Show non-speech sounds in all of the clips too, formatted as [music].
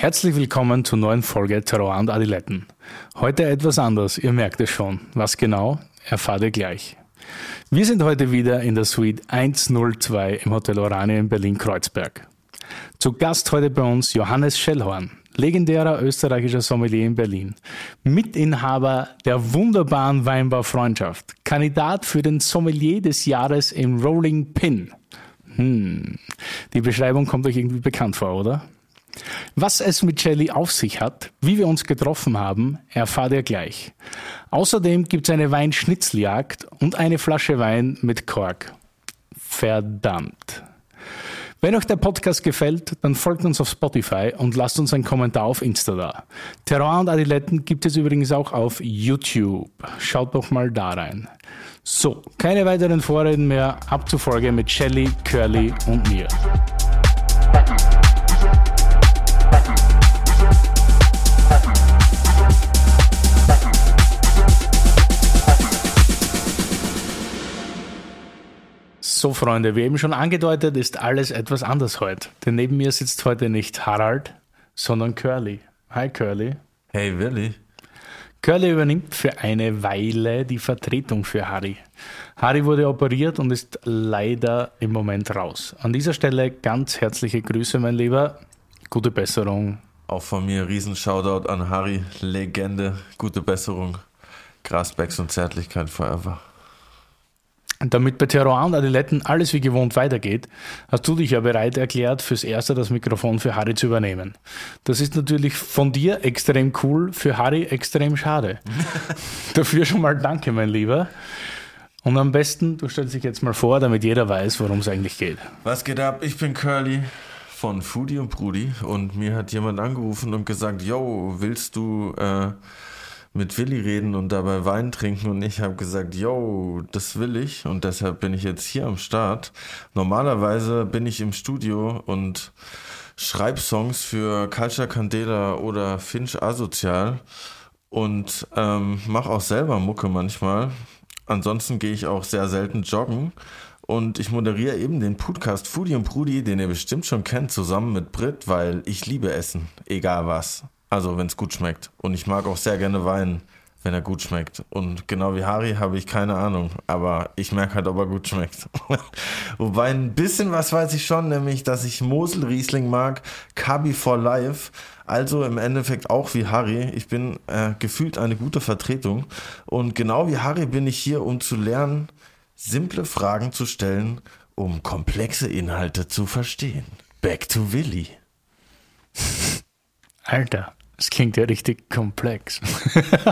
Herzlich willkommen zur neuen Folge Terror und Adiletten. Heute etwas anders, ihr merkt es schon. Was genau, erfahrt ihr gleich. Wir sind heute wieder in der Suite 102 im Hotel Orania in Berlin-Kreuzberg. Zu Gast heute bei uns Johannes Schellhorn, legendärer österreichischer Sommelier in Berlin, Mitinhaber der wunderbaren Weinbaufreundschaft, Kandidat für den Sommelier des Jahres im Rolling Pin. Hm, die Beschreibung kommt euch irgendwie bekannt vor, oder? Was es mit Jelly auf sich hat, wie wir uns getroffen haben, erfahrt ihr gleich. Außerdem gibt es eine Weinschnitzeljagd und eine Flasche Wein mit Kork. Verdammt. Wenn euch der Podcast gefällt, dann folgt uns auf Spotify und lasst uns einen Kommentar auf Insta da. Terror und Adiletten gibt es übrigens auch auf YouTube. Schaut doch mal da rein. So, keine weiteren Vorreden mehr. Ab zur Folge mit Shelly, Curly und mir. So, Freunde, wie eben schon angedeutet, ist alles etwas anders heute. Denn neben mir sitzt heute nicht Harald, sondern Curly. Hi, Curly. Hey, Willi. Curly übernimmt für eine Weile die Vertretung für Harry. Harry wurde operiert und ist leider im Moment raus. An dieser Stelle ganz herzliche Grüße, mein Lieber. Gute Besserung. Auch von mir riesen Shoutout an Harry, Legende, gute Besserung. Grasbacks und Zärtlichkeit forever. Damit bei Terror und Adiletten alles wie gewohnt weitergeht, hast du dich ja bereit erklärt, fürs Erste das Mikrofon für Harry zu übernehmen. Das ist natürlich von dir extrem cool, für Harry extrem schade. [laughs] Dafür schon mal danke, mein Lieber. Und am besten, du stellst dich jetzt mal vor, damit jeder weiß, worum es eigentlich geht. Was geht ab? Ich bin Curly von Foodie und Brudi und mir hat jemand angerufen und gesagt, yo, willst du... Äh, mit Willi reden und dabei Wein trinken und ich habe gesagt, yo, das will ich und deshalb bin ich jetzt hier am Start. Normalerweise bin ich im Studio und schreibe Songs für Culture Candela oder Finch Asozial und ähm, mache auch selber Mucke manchmal. Ansonsten gehe ich auch sehr selten joggen und ich moderiere eben den Podcast Foodie und Prudi, den ihr bestimmt schon kennt, zusammen mit Brit, weil ich liebe Essen, egal was. Also, wenn es gut schmeckt. Und ich mag auch sehr gerne Wein, wenn er gut schmeckt. Und genau wie Harry habe ich keine Ahnung. Aber ich merke halt, ob er gut schmeckt. [laughs] Wobei ein bisschen was weiß ich schon, nämlich, dass ich Mosel Riesling mag, Kabi for Life. Also im Endeffekt auch wie Harry. Ich bin äh, gefühlt eine gute Vertretung. Und genau wie Harry bin ich hier, um zu lernen, simple Fragen zu stellen, um komplexe Inhalte zu verstehen. Back to Willy. Alter. Das klingt ja richtig komplex.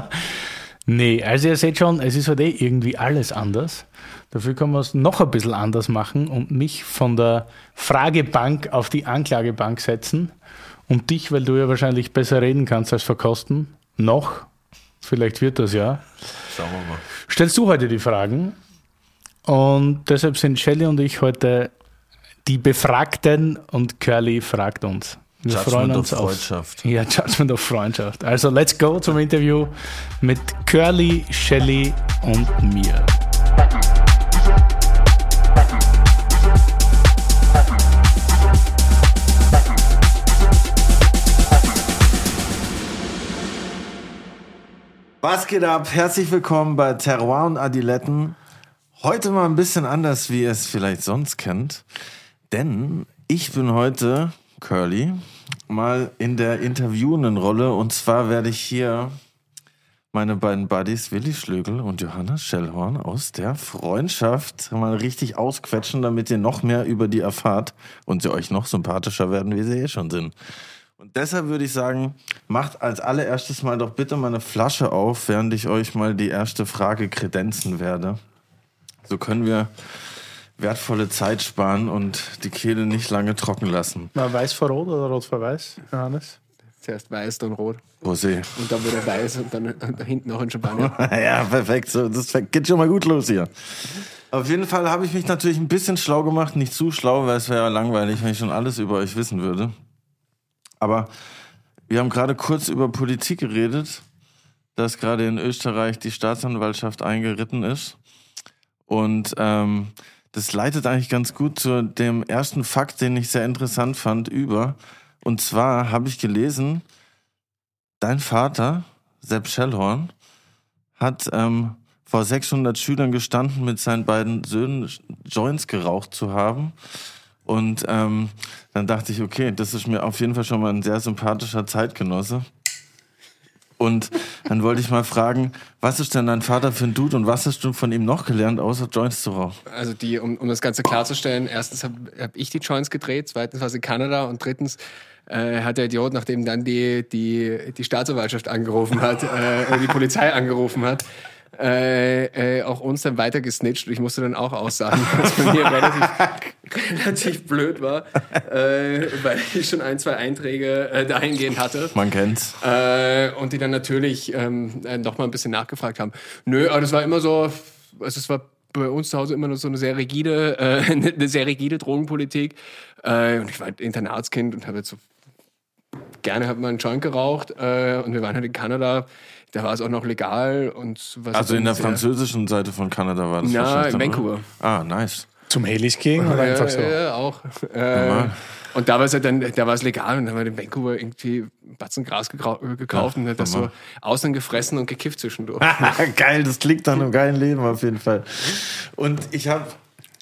[laughs] nee, also ihr seht schon, es ist halt eh irgendwie alles anders. Dafür können wir es noch ein bisschen anders machen und mich von der Fragebank auf die Anklagebank setzen und dich, weil du ja wahrscheinlich besser reden kannst als verkosten, noch. Vielleicht wird das ja. Schauen wir mal. Stellst du heute die Fragen und deshalb sind Shelly und ich heute die Befragten und Curly fragt uns. Wir Judgment freuen uns of Freundschaft. [laughs] Auf, ja, Judgment of Freundschaft. Also let's go zum Interview mit Curly, Shelly und mir. Was geht ab? Herzlich willkommen bei Terroir und Adiletten. Heute mal ein bisschen anders, wie ihr es vielleicht sonst kennt. Denn ich bin heute Curly, mal in der interviewenden Rolle. Und zwar werde ich hier meine beiden Buddies Willi Schlögel und Johannes Schellhorn aus der Freundschaft mal richtig ausquetschen, damit ihr noch mehr über die erfahrt und sie euch noch sympathischer werden, wie sie eh schon sind. Und deshalb würde ich sagen, macht als allererstes mal doch bitte mal eine Flasche auf, während ich euch mal die erste Frage kredenzen werde. So können wir wertvolle Zeit sparen und die Kehle nicht lange trocken lassen. Mal weiß vor rot oder rot vor weiß, Johannes? Zuerst weiß, dann rot. Rosé. Und dann wieder weiß und dann und hinten noch ein Champagner. [laughs] ja, perfekt. So, das geht schon mal gut los hier. Auf jeden Fall habe ich mich natürlich ein bisschen schlau gemacht. Nicht zu schlau, weil es wäre ja langweilig, wenn ich schon alles über euch wissen würde. Aber wir haben gerade kurz über Politik geredet, dass gerade in Österreich die Staatsanwaltschaft eingeritten ist. Und ähm, das leitet eigentlich ganz gut zu dem ersten Fakt, den ich sehr interessant fand, über. Und zwar habe ich gelesen, dein Vater, Sepp Schellhorn, hat ähm, vor 600 Schülern gestanden, mit seinen beiden Söhnen Joints geraucht zu haben. Und ähm, dann dachte ich, okay, das ist mir auf jeden Fall schon mal ein sehr sympathischer Zeitgenosse. Und dann wollte ich mal fragen, was ist denn dein Vater für ein Dude und was hast du von ihm noch gelernt, außer Joints zu rauchen? Also die, um, um das Ganze klarzustellen, erstens habe hab ich die Joints gedreht, zweitens war sie in Kanada und drittens äh, hat der Idiot, nachdem dann die, die, die Staatsanwaltschaft angerufen hat, äh, die Polizei angerufen hat, äh, äh, auch uns dann weiter gesnitcht und ich musste dann auch aussagen, [laughs] was bei mir relativ, [laughs] relativ blöd war, äh, weil ich schon ein, zwei Einträge äh, dahingehend hatte. Man kennt's. Äh, und die dann natürlich ähm, äh, noch mal ein bisschen nachgefragt haben. Nö, aber das war immer so, also es war bei uns zu Hause immer noch so eine sehr rigide, äh, [laughs] eine sehr rigide Drogenpolitik. Äh, und ich war ein Internatskind und habe jetzt so gerne hat man einen Joint geraucht äh, und wir waren halt in Kanada. Da war es auch noch legal und was Also in der sehr- französischen Seite von Kanada war das Na, wahrscheinlich in Vancouver. oder? Ah, nice. Zum Helis gehen oder einfach so? Ja, ja, auch. Äh, und da war es halt dann, da war es legal und dann haben wir in Vancouver irgendwie einen Batzen Gras äh, gekauft und hat das so außen gefressen und gekifft zwischendurch. [laughs] Geil, das klingt nach einem geilen Leben auf jeden Fall. Und ich habe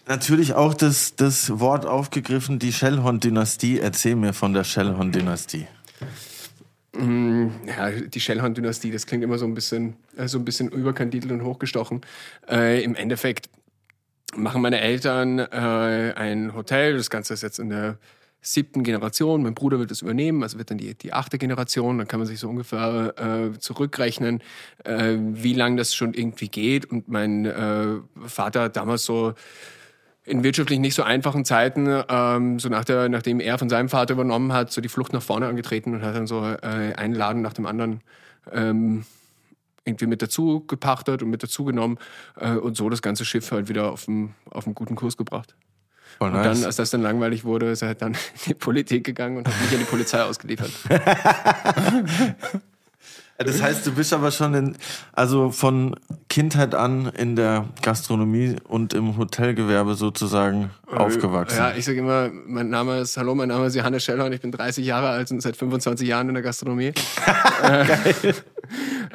natürlich auch das, das Wort aufgegriffen, die Shellhorn-Dynastie. Erzähl mir von der Shellhorn-Dynastie. Ja, die Shellhorn-Dynastie, das klingt immer so ein bisschen, äh, so ein bisschen überkandidelt und hochgestochen. Äh, Im Endeffekt machen meine Eltern äh, ein Hotel. Das Ganze ist jetzt in der siebten Generation. Mein Bruder wird es übernehmen, also wird dann die, die achte Generation. Dann kann man sich so ungefähr äh, zurückrechnen, äh, wie lange das schon irgendwie geht. Und mein äh, Vater hat damals so in wirtschaftlich nicht so einfachen Zeiten, ähm, so nach der, nachdem er von seinem Vater übernommen hat, so die Flucht nach vorne angetreten und hat dann so äh, einen Laden nach dem anderen ähm, irgendwie mit dazu gepachtet und mit dazu genommen äh, und so das ganze Schiff halt wieder auf einen auf einen guten Kurs gebracht. Voll Und dann, als das dann langweilig wurde, ist er halt dann [laughs] in die Politik gegangen und hat mich an die Polizei ausgeliefert. [laughs] Das heißt, du bist aber schon in, also von Kindheit an in der Gastronomie und im Hotelgewerbe sozusagen aufgewachsen. Ja, ich sage immer, mein Name ist, hallo, mein Name ist Johannes Scheller und ich bin 30 Jahre alt und seit 25 Jahren in der Gastronomie. [laughs] äh,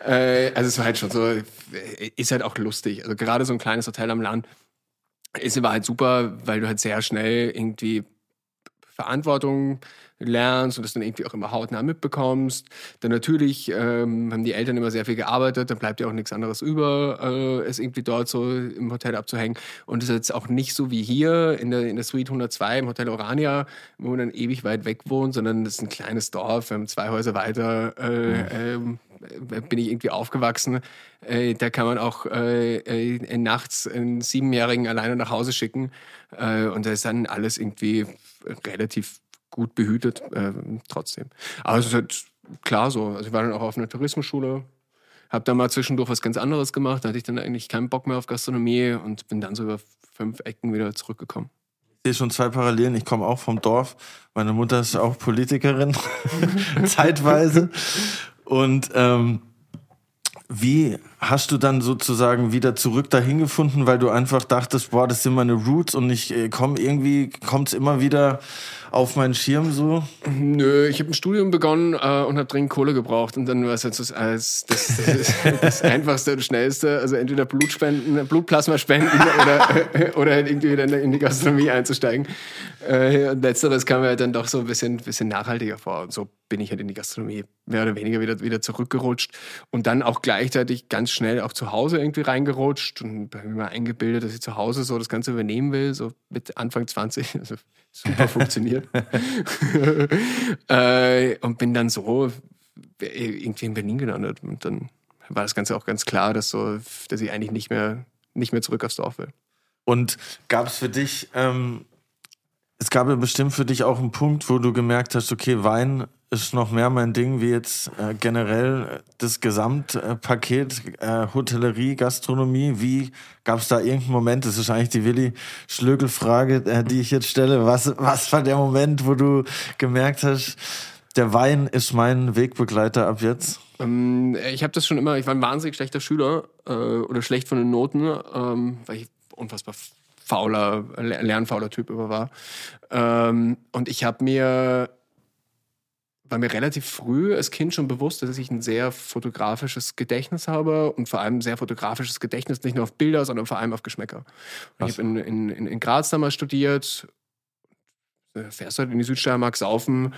äh, also es war halt schon so, äh, ist halt auch lustig. Also gerade so ein kleines Hotel am Land ist aber halt super, weil du halt sehr schnell irgendwie Verantwortung lernst und das dann irgendwie auch immer hautnah mitbekommst. Dann natürlich ähm, haben die Eltern immer sehr viel gearbeitet, dann bleibt ja auch nichts anderes über, äh, es irgendwie dort so im Hotel abzuhängen. Und es ist jetzt auch nicht so wie hier in der, in der Suite 102 im Hotel Orania, wo man dann ewig weit weg wohnt, sondern das ist ein kleines Dorf, wir haben zwei Häuser weiter. Äh, ähm, äh, bin ich irgendwie aufgewachsen. Äh, da kann man auch äh, äh, nachts einen Siebenjährigen alleine nach Hause schicken. Äh, und da ist dann alles irgendwie relativ gut behütet äh, trotzdem. Aber es ist halt klar so. Also ich war dann auch auf einer Tourismusschule, habe da mal zwischendurch was ganz anderes gemacht. Da hatte ich dann eigentlich keinen Bock mehr auf Gastronomie und bin dann so über fünf Ecken wieder zurückgekommen. Ich sehe schon zwei Parallelen. Ich komme auch vom Dorf. Meine Mutter ist auch Politikerin, [laughs] zeitweise. Und ähm, wie hast du dann sozusagen wieder zurück dahin gefunden, weil du einfach dachtest, boah, das sind meine Roots und ich äh, komme irgendwie, kommt es immer wieder auf meinen Schirm so? Nö, ich habe ein Studium begonnen äh, und habe dringend Kohle gebraucht und dann war es jetzt das, als das, das, das einfachste und schnellste, also entweder Blutspenden, Blutplasma spenden [laughs] oder, äh, oder halt irgendwie dann in die Gastronomie einzusteigen. Äh, und letzteres kam mir halt dann doch so ein bisschen, bisschen nachhaltiger vor und so bin ich halt in die Gastronomie mehr oder weniger wieder, wieder zurückgerutscht und dann auch gleichzeitig ganz schnell auch zu Hause irgendwie reingerutscht und habe mir mal eingebildet, dass ich zu Hause so das Ganze übernehmen will, so mit Anfang 20. [laughs] Also super funktioniert. [laughs] äh, und bin dann so irgendwie in Berlin gelandet. Und dann war das Ganze auch ganz klar, dass, so, dass ich eigentlich nicht mehr, nicht mehr zurück aufs Dorf will. Und gab es für dich, ähm, es gab ja bestimmt für dich auch einen Punkt, wo du gemerkt hast, okay, Wein ist noch mehr mein Ding, wie jetzt äh, generell das Gesamtpaket äh, Hotellerie, Gastronomie. Wie gab es da irgendeinen Moment? Das ist eigentlich die Willi Schlögel-Frage, äh, die ich jetzt stelle. Was, was war der Moment, wo du gemerkt hast, der Wein ist mein Wegbegleiter ab jetzt? Ähm, ich habe das schon immer, ich war ein wahnsinnig schlechter Schüler äh, oder schlecht von den Noten, ähm, weil ich unfassbar fauler, lernfauler Typ immer war. Ähm, und ich habe mir war mir relativ früh als Kind schon bewusst, dass ich ein sehr fotografisches Gedächtnis habe und vor allem sehr fotografisches Gedächtnis, nicht nur auf Bilder, sondern vor allem auf Geschmäcker. Ich habe in, in, in Graz damals studiert, äh, fährst halt in die Südsteiermark saufen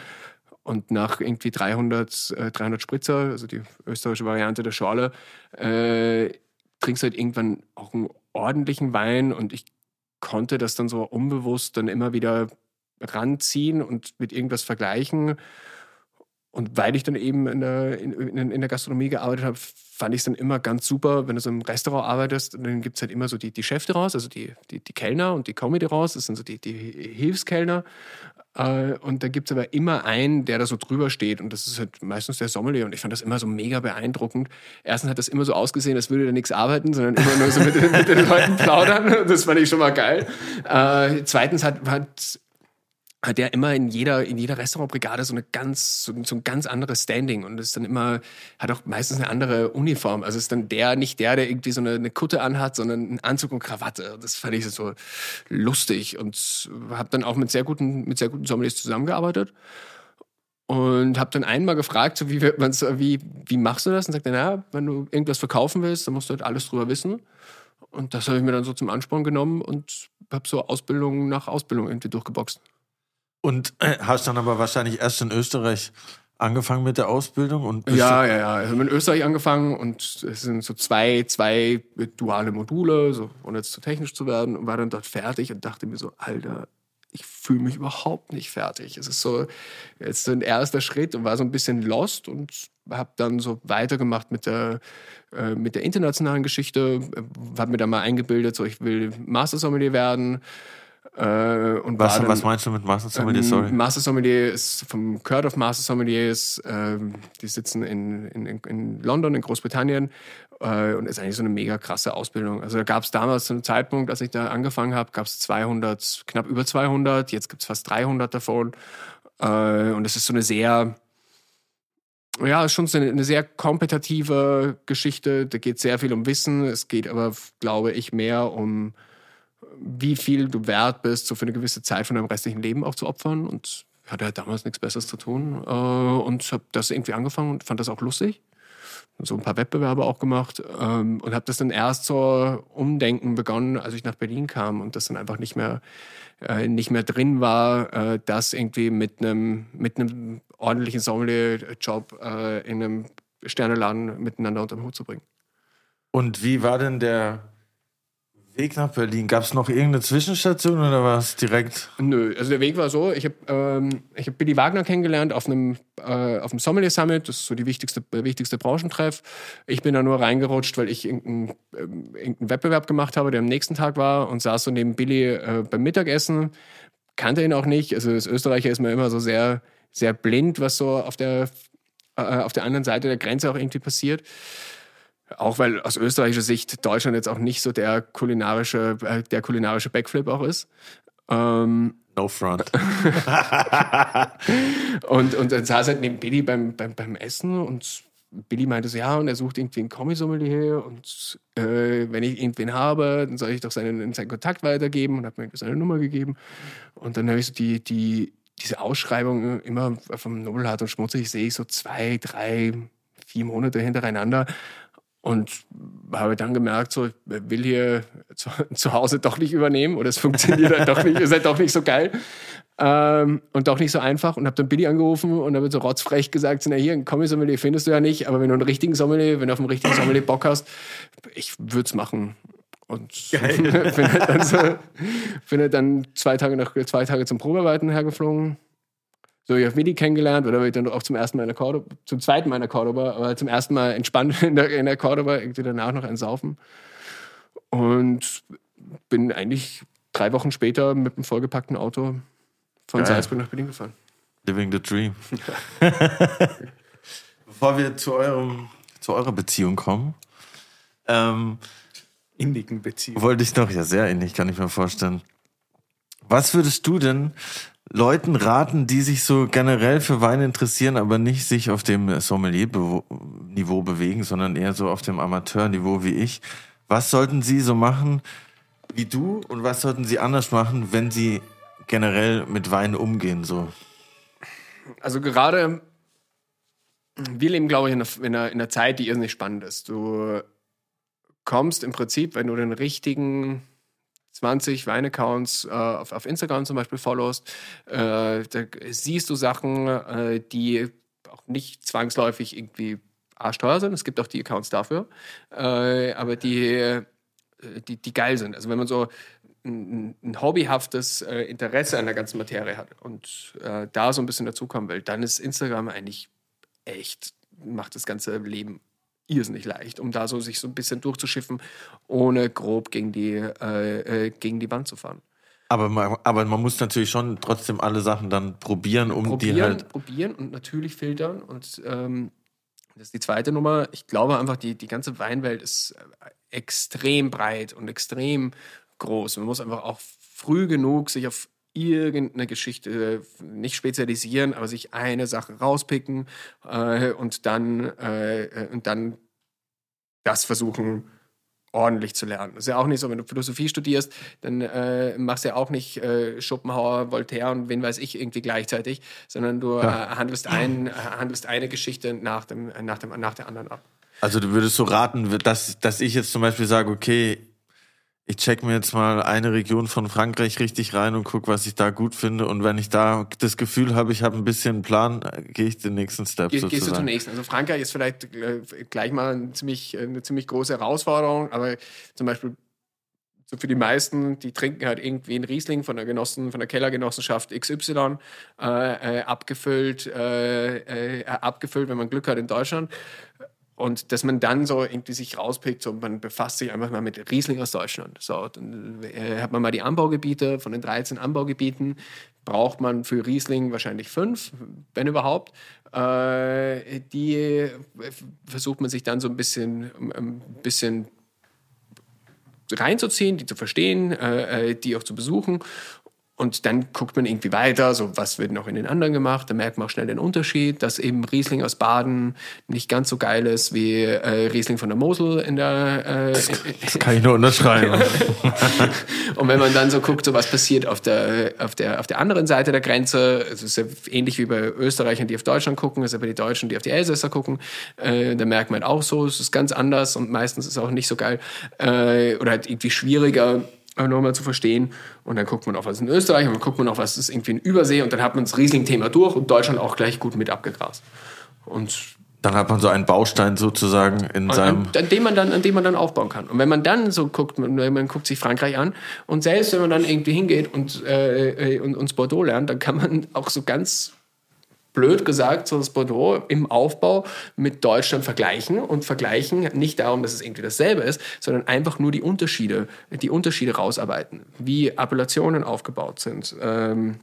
und nach irgendwie 300, äh, 300 Spritzer, also die österreichische Variante der Schorle, äh, trinkst halt irgendwann auch einen ordentlichen Wein und ich konnte das dann so unbewusst dann immer wieder ranziehen und mit irgendwas vergleichen. Und weil ich dann eben in der, in, in der Gastronomie gearbeitet habe, fand ich es dann immer ganz super, wenn du so im Restaurant arbeitest, dann gibt es halt immer so die, die Chefs raus, also die, die, die Kellner und die Comedy raus, das sind so die, die Hilfskellner. Äh, und da gibt es aber immer einen, der da so drüber steht. Und das ist halt meistens der Sommelier. Und ich fand das immer so mega beeindruckend. Erstens hat das immer so ausgesehen, als würde er nichts arbeiten, sondern immer nur so mit, [laughs] mit den Leuten plaudern. Das fand ich schon mal geil. Äh, zweitens hat, hat hat der immer in jeder, in jeder Restaurantbrigade so eine ganz, so, so, ein ganz anderes Standing und ist dann immer, hat auch meistens eine andere Uniform. Also ist dann der, nicht der, der irgendwie so eine, eine Kutte anhat, sondern einen Anzug und Krawatte. Das fand ich so lustig und habe dann auch mit sehr guten, mit sehr guten Sommeliers zusammengearbeitet und habe dann einmal gefragt, so wie, wie, wie machst du das? Und sagte, na, wenn du irgendwas verkaufen willst, dann musst du halt alles drüber wissen. Und das habe ich mir dann so zum Ansporn genommen und habe so Ausbildung nach Ausbildung irgendwie durchgeboxt. Und äh, hast dann aber wahrscheinlich erst in Österreich angefangen mit der Ausbildung und ja, ja, ja. Ich habe in Österreich angefangen und es sind so zwei, zwei duale Module, so ohne jetzt zu technisch zu werden, und war dann dort fertig und dachte mir so, Alter, ich fühle mich überhaupt nicht fertig. Es ist so jetzt so ein erster Schritt und war so ein bisschen lost und habe dann so weitergemacht mit der äh, mit der internationalen Geschichte, habe mir dann mal eingebildet, so ich will Master Sommelier werden äh, und was, dann, was meinst du mit Master Sommelier? Sorry. Ähm, Master Sommelier ist vom Court of Master Sommeliers. Ähm, die sitzen in, in, in London, in Großbritannien. Äh, und ist eigentlich so eine mega krasse Ausbildung. Also da gab es damals zu einem Zeitpunkt, als ich da angefangen habe, gab es 200, knapp über 200. Jetzt gibt es fast 300 davon. Äh, und es ist so eine sehr ja, schon so eine, eine, sehr kompetitive Geschichte. Da geht sehr viel um Wissen. Es geht aber, glaube ich, mehr um wie viel du wert bist, so für eine gewisse Zeit von deinem restlichen Leben auch zu opfern. Und ich hatte halt damals nichts Besseres zu tun. Äh, und habe das irgendwie angefangen und fand das auch lustig. So ein paar Wettbewerbe auch gemacht ähm, und habe das dann erst so umdenken begonnen, als ich nach Berlin kam und das dann einfach nicht mehr äh, nicht mehr drin war, äh, das irgendwie mit einem mit ordentlichen Sommelier-Job äh, in einem Sterneladen miteinander unter den Hut zu bringen. Und wie war denn der Weg nach Berlin, gab es noch irgendeine Zwischenstation oder war es direkt? Nö, also der Weg war so, ich habe ähm, hab Billy Wagner kennengelernt auf einem, äh, auf dem Sommelier Summit, das ist so die wichtigste, der wichtigste Branchentreff. Ich bin da nur reingerutscht, weil ich irgendeinen ähm, Wettbewerb gemacht habe, der am nächsten Tag war und saß so neben Billy äh, beim Mittagessen, kannte ihn auch nicht, also als Österreicher ist man immer so sehr, sehr blind, was so auf der, äh, auf der anderen Seite der Grenze auch irgendwie passiert. Auch weil aus österreichischer Sicht Deutschland jetzt auch nicht so der kulinarische, äh, der kulinarische Backflip auch ist. Ähm, no front. [laughs] und, und dann saß halt neben Billy beim, beim, beim Essen und Billy meinte so, ja, und er sucht irgendwie einen Kommissommelier und äh, wenn ich irgendwen habe, dann soll ich doch seinen, seinen Kontakt weitergeben und hat mir seine Nummer gegeben. Und dann habe ich so die, die, diese Ausschreibung immer vom Nobelhart und Schmutzig sehe ich so zwei, drei, vier Monate hintereinander und habe dann gemerkt, so, ich will hier zu, [laughs] zu Hause doch nicht übernehmen oder es funktioniert halt doch nicht, ist halt doch nicht so geil ähm, und doch nicht so einfach. Und habe dann Billy angerufen und habe so rotzfrech gesagt, na hier, ein Kommi-Sommelier findest du ja nicht, aber wenn du einen richtigen Sommelier, wenn du auf einen richtigen Sommelier Bock hast, ich würde es machen. Und [laughs] bin halt dann, so, bin halt dann zwei Tage, nach, zwei Tage zum Probearbeiten hergeflogen so, ich habe Willi kennengelernt oder ich dann auch zum ersten Mal in der Cordoba, zum zweiten Mal in der Cordoba, aber zum ersten Mal entspannt [laughs] in der, in der Cordoba, irgendwie danach noch ein Saufen. Und bin eigentlich drei Wochen später mit einem vollgepackten Auto von Geil. Salzburg nach Berlin gefahren. Living the dream. [laughs] [laughs] Bevor wir zu, eurem, zu eurer Beziehung kommen, ähm, innigen Beziehung. Wollte ich noch, ja, sehr innig, kann ich mir vorstellen. Was würdest du denn Leuten raten, die sich so generell für Wein interessieren, aber nicht sich auf dem Sommelier-Niveau bewegen, sondern eher so auf dem Amateur-Niveau wie ich. Was sollten sie so machen wie du und was sollten sie anders machen, wenn sie generell mit Wein umgehen? So? Also gerade wir leben, glaube ich, in einer, in, einer, in einer Zeit, die irrsinnig spannend ist. Du kommst im Prinzip, wenn du den richtigen 20 Wein-Accounts äh, auf, auf, Instagram zum Beispiel followst, äh, da siehst du Sachen, äh, die auch nicht zwangsläufig irgendwie arschteuer sind. Es gibt auch die Accounts dafür, äh, aber die, äh, die, die geil sind. Also wenn man so ein, ein hobbyhaftes äh, Interesse an der ganzen Materie hat und da so ein bisschen dazukommen will, dann ist Instagram eigentlich echt, macht das ganze Leben irrsinnig leicht, um da so sich so ein bisschen durchzuschiffen, ohne grob gegen die, äh, äh, gegen die Wand zu fahren. Aber man, aber man muss natürlich schon trotzdem alle Sachen dann probieren, um probieren, die halt. Probieren und natürlich filtern. Und ähm, das ist die zweite Nummer. Ich glaube einfach, die, die ganze Weinwelt ist äh, extrem breit und extrem groß. Man muss einfach auch früh genug sich auf irgendeine Geschichte nicht spezialisieren, aber sich eine Sache rauspicken äh, und dann äh, und dann das versuchen ordentlich zu lernen. Das ist ja auch nicht so, wenn du Philosophie studierst, dann äh, machst du ja auch nicht äh, Schopenhauer, Voltaire und wen weiß ich irgendwie gleichzeitig, sondern du ja. äh, handelst, ein, äh, handelst eine Geschichte nach, dem, nach, dem, nach der anderen ab. Also du würdest so raten, dass, dass ich jetzt zum Beispiel sage, okay, ich check mir jetzt mal eine Region von Frankreich richtig rein und guck, was ich da gut finde. Und wenn ich da das Gefühl habe, ich habe ein bisschen einen Plan, gehe ich den nächsten Step Ge sozusagen. Gehst du zum nächsten. Also Frankreich ist vielleicht äh, gleich mal eine ziemlich, eine ziemlich große Herausforderung, aber zum Beispiel so für die meisten, die trinken halt irgendwie einen Riesling von der Genossen, von der Kellergenossenschaft XY äh, äh, abgefüllt, äh, äh, abgefüllt, wenn man Glück hat in Deutschland. Und dass man dann so irgendwie sich rauspickt, so man befasst sich einfach mal mit Riesling aus Deutschland. So, dann äh, hat man mal die Anbaugebiete, von den 13 Anbaugebieten braucht man für Riesling wahrscheinlich fünf, wenn überhaupt. Äh, die versucht man sich dann so ein bisschen, ein bisschen reinzuziehen, die zu verstehen, äh, äh die auch zu besuchen und dann guckt man irgendwie weiter, so was wird noch in den anderen gemacht. Da merkt man auch schnell den Unterschied, dass eben Riesling aus Baden nicht ganz so geil ist wie äh, Riesling von der Mosel in der. Äh, das, das kann ich nur unterschreiben. [laughs] und wenn man dann so guckt, so was passiert auf der, auf der, auf der anderen Seite der Grenze, es ist ja ähnlich wie bei Österreichern, die auf Deutschland gucken, ist ja bei den Deutschen, die auf die Elsässer gucken, äh, da merkt man auch so, es ist ganz anders und meistens ist es auch nicht so geil äh, oder halt irgendwie schwieriger nochmal zu verstehen. Und dann guckt man auf was in Österreich und dann guckt man auf was ist irgendwie in Übersee und dann hat man das Riesling-Thema durch und Deutschland auch gleich gut mit abgegrast. Und dann hat man so einen Baustein sozusagen in an, seinem. An, dem man dann, an dem man dann aufbauen kann. Und wenn man dann so guckt, man, man guckt sich Frankreich an und selbst wenn man dann irgendwie hingeht und, äh, äh und uns Bordeaux lernt, dann kann man auch so ganz blöd gesagt, so das Bordeaux im Aufbau mit Deutschland vergleichen und vergleichen nicht darum, dass es irgendwie dasselbe ist, sondern einfach nur die Unterschiede, die Unterschiede rausarbeiten, wie Appellationen aufgebaut sind. Ähm,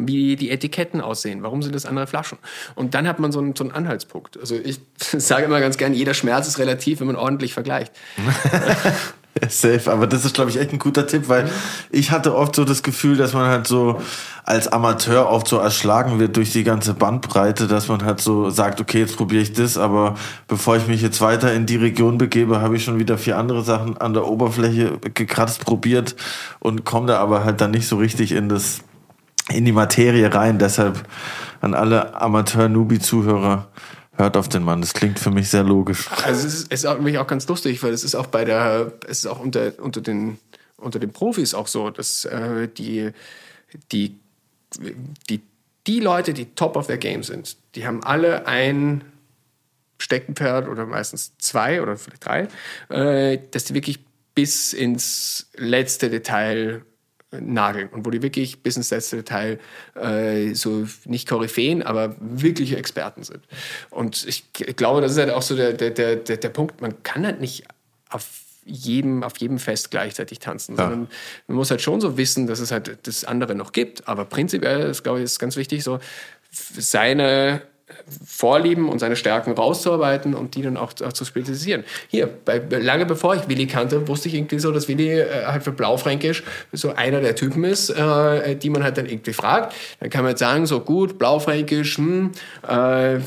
wie die Etiketten aussehen, warum sind das andere Flaschen? Und dann hat man so einen, so einen Anhaltspunkt. Also ich [laughs] sage immer ganz gern, jeder Schmerz ist relativ, wenn man ordentlich vergleicht. [laughs] [laughs] Safe, aber das ist, glaube ich, echt ein guter Tipp, weil ich hatte oft so das Gefühl, dass man halt so als Amateur oft so erschlagen wird durch die ganze Bandbreite, dass man halt so sagt, okay, jetzt probiere ich das, aber bevor ich mich jetzt weiter in die Region begebe, habe ich schon wieder vier andere Sachen an der Oberfläche gekratzt, probiert und komme da aber halt dann nicht so richtig in das, in die Materie rein. Deshalb an alle Amateur-Nubi-Zuhörer, Hört auf den Mann, das klingt für mich sehr logisch. Also es ist, ist auch, auch ganz lustig, weil es ist auch bei der, es ist auch unter, unter, den, unter den Profis auch so, dass äh, die, die, die, die Leute, die top of their game sind, die haben alle ein Steckenpferd oder meistens zwei oder vielleicht drei, äh, dass die wirklich bis ins letzte Detail nageln und wo die wirklich bis ins letzte Detail äh, so nicht Koryphäen, aber wirkliche Experten sind. Und ich glaube, das ist halt auch so der, der, der, der Punkt, man kann halt nicht auf jedem, auf jedem Fest gleichzeitig tanzen, ja. sondern man muss halt schon so wissen, dass es halt das andere noch gibt. Aber prinzipiell, das glaube ich, ist ganz wichtig, so seine Vorlieben und seine Stärken rauszuarbeiten und die dann auch, auch zu spezialisieren. Hier, bei, lange bevor ich Willi kannte, wusste ich irgendwie so, dass Willi äh, halt für Blaufränkisch so einer der Typen ist, äh, die man halt dann irgendwie fragt. Dann kann man jetzt sagen, so gut, Blaufränkisch, hm, äh,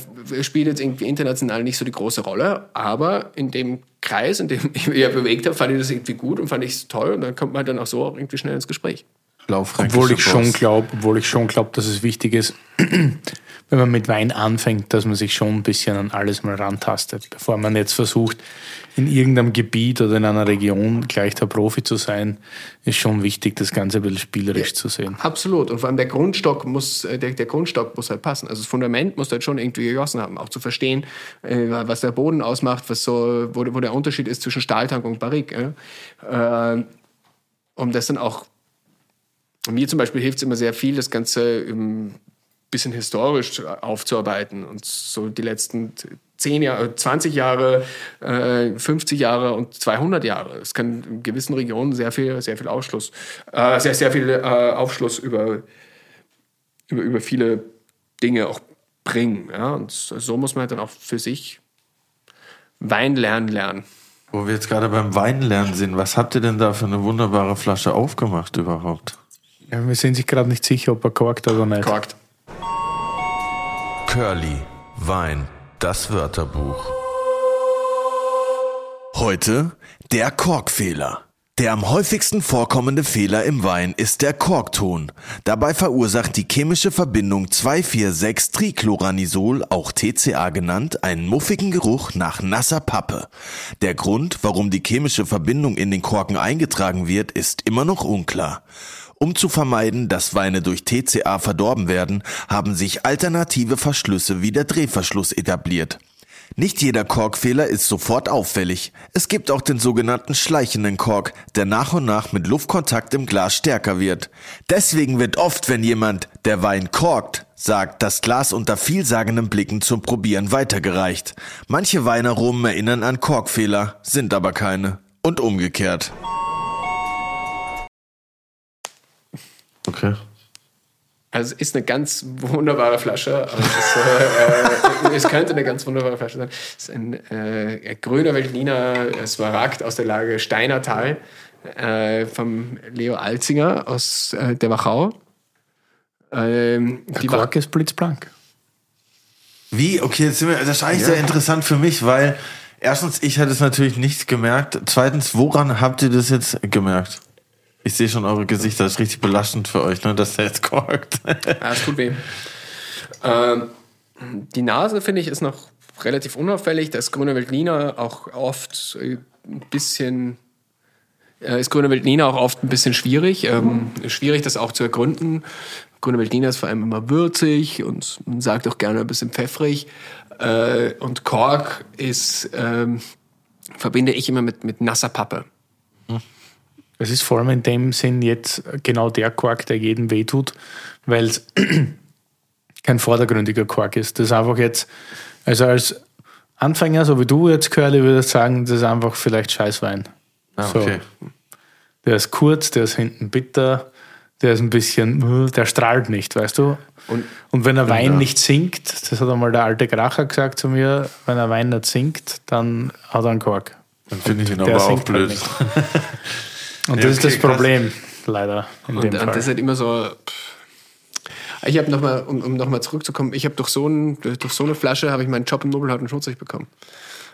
spielt jetzt irgendwie international nicht so die große Rolle, aber in dem Kreis, in dem ich mich ja bewegt habe, fand ich das irgendwie gut und fand ich es toll und dann kommt man dann auch so auch irgendwie schnell ins Gespräch. obwohl ich schon glaube, obwohl ich schon glaube, dass es wichtig ist, wenn man mit Wein anfängt, dass man sich schon ein bisschen an alles mal rantastet, bevor man jetzt versucht, in irgendeinem Gebiet oder in einer Region gleich der Profi zu sein, ist schon wichtig, das Ganze ein bisschen spielerisch ja, zu sehen. Absolut. Und vor allem der Grundstock muss, äh, der, der Grundstock muss halt passen. Also das Fundament muss halt schon irgendwie gegossen haben, auch zu verstehen, äh, was der Boden ausmacht, was so, wo, wo der Unterschied ist zwischen Stahltank und Barrique. Äh, um das dann auch mir zum Beispiel hilft es immer sehr viel, das Ganze bisschen historisch aufzuarbeiten und so die letzten 10 Jahre, 20 Jahre, 50 äh, Jahre und 200 Jahre. Es kann in gewissen Regionen sehr viel, sehr viel Ausschluss, äh, sehr, sehr viel äh, Aufschluss über, über, über viele Dinge auch bringen. Ja? Und so muss man dann auch für sich Wein lernen lernen. Wo wir jetzt gerade beim Wein lernen sind, was habt ihr denn da für eine wunderbare Flasche aufgemacht überhaupt? Ja, wir sind sich gerade nicht sicher, ob er korkt oder nicht. Korkt. Curly, Wein, das Wörterbuch. Heute der Korkfehler. Der am häufigsten vorkommende Fehler im Wein ist der Korkton. Dabei verursacht die chemische Verbindung 2,4,6-Trichloranisol, auch TCA genannt, einen muffigen Geruch nach nasser Pappe. Der Grund, warum die chemische Verbindung in den Korken eingetragen wird, ist immer noch unklar. Um zu vermeiden, dass Weine durch TCA verdorben werden, haben sich alternative Verschlüsse wie der Drehverschluss etabliert. Nicht jeder Korkfehler ist sofort auffällig. Es gibt auch den sogenannten schleichenden Kork, der nach und nach mit Luftkontakt im Glas stärker wird. Deswegen wird oft, wenn jemand der Wein korkt, sagt, das Glas unter vielsagenden Blicken zum Probieren weitergereicht. Manche Weinaromen erinnern an Korkfehler, sind aber keine. Und umgekehrt. Okay. Also es ist eine ganz wunderbare Flasche. Es, äh, [laughs] es, könnte eine ganz wunderbare Flasche sein. Es ist ein äh, grüner Veltliner Smaragd aus der Lage Steinertal äh, vom Leo Alzinger aus äh, der Wachau. Ähm, die Kork ist blitzblank. Wie? Okay, jetzt sind wir, das ist eigentlich ja. sehr interessant für mich, weil erstens, ich hatte es natürlich nicht gemerkt. Zweitens, woran habt ihr das jetzt gemerkt? Ich sehe schon eure Gesichter, das ist richtig belastend für euch, ne, dass der jetzt korkt. ja, es tut weh. Ähm, die Nase, finde ich, ist noch relativ unauffällig. Das grüne Veltliner auch oft ein bisschen äh, ist grüne Veltliner auch oft ein bisschen schwierig. Ähm, schwierig, das auch zu ergründen. Grüne Veltliner ist vor allem immer würzig und man sagt auch gerne ein bisschen pfeffrig. Äh, und Kork ist, ähm, verbinde ich immer mit, mit nasser Pappe. Es ist vor allem in dem Sinn jetzt genau der Quark, der jedem wehtut, weil es [clears throat] kein vordergründiger Quark ist. Das ist einfach jetzt, also als Anfänger, so wie du jetzt, Curly, würdest sagen, das ist einfach vielleicht Scheißwein. Ah, okay. So. Der ist kurz, der ist hinten bitter, der ist ein bisschen, der strahlt nicht, weißt du? Und, und wenn ein Wein ja. nicht sinkt, das hat einmal der alte Kracher gesagt zu mir, wenn ein Wein nicht sinkt, dann hat er einen Kork. Dann finde ich ihn aber auch halt blöd. Halt [laughs] Und ja, das okay, ist das Problem, krass. leider. und, und das ist halt immer so. Ich habe nochmal, um, um nochmal zurückzukommen, ich habe durch, so ein, durch so eine Flasche habe ich meinen Job im Nobelhart und Schutzrecht bekommen.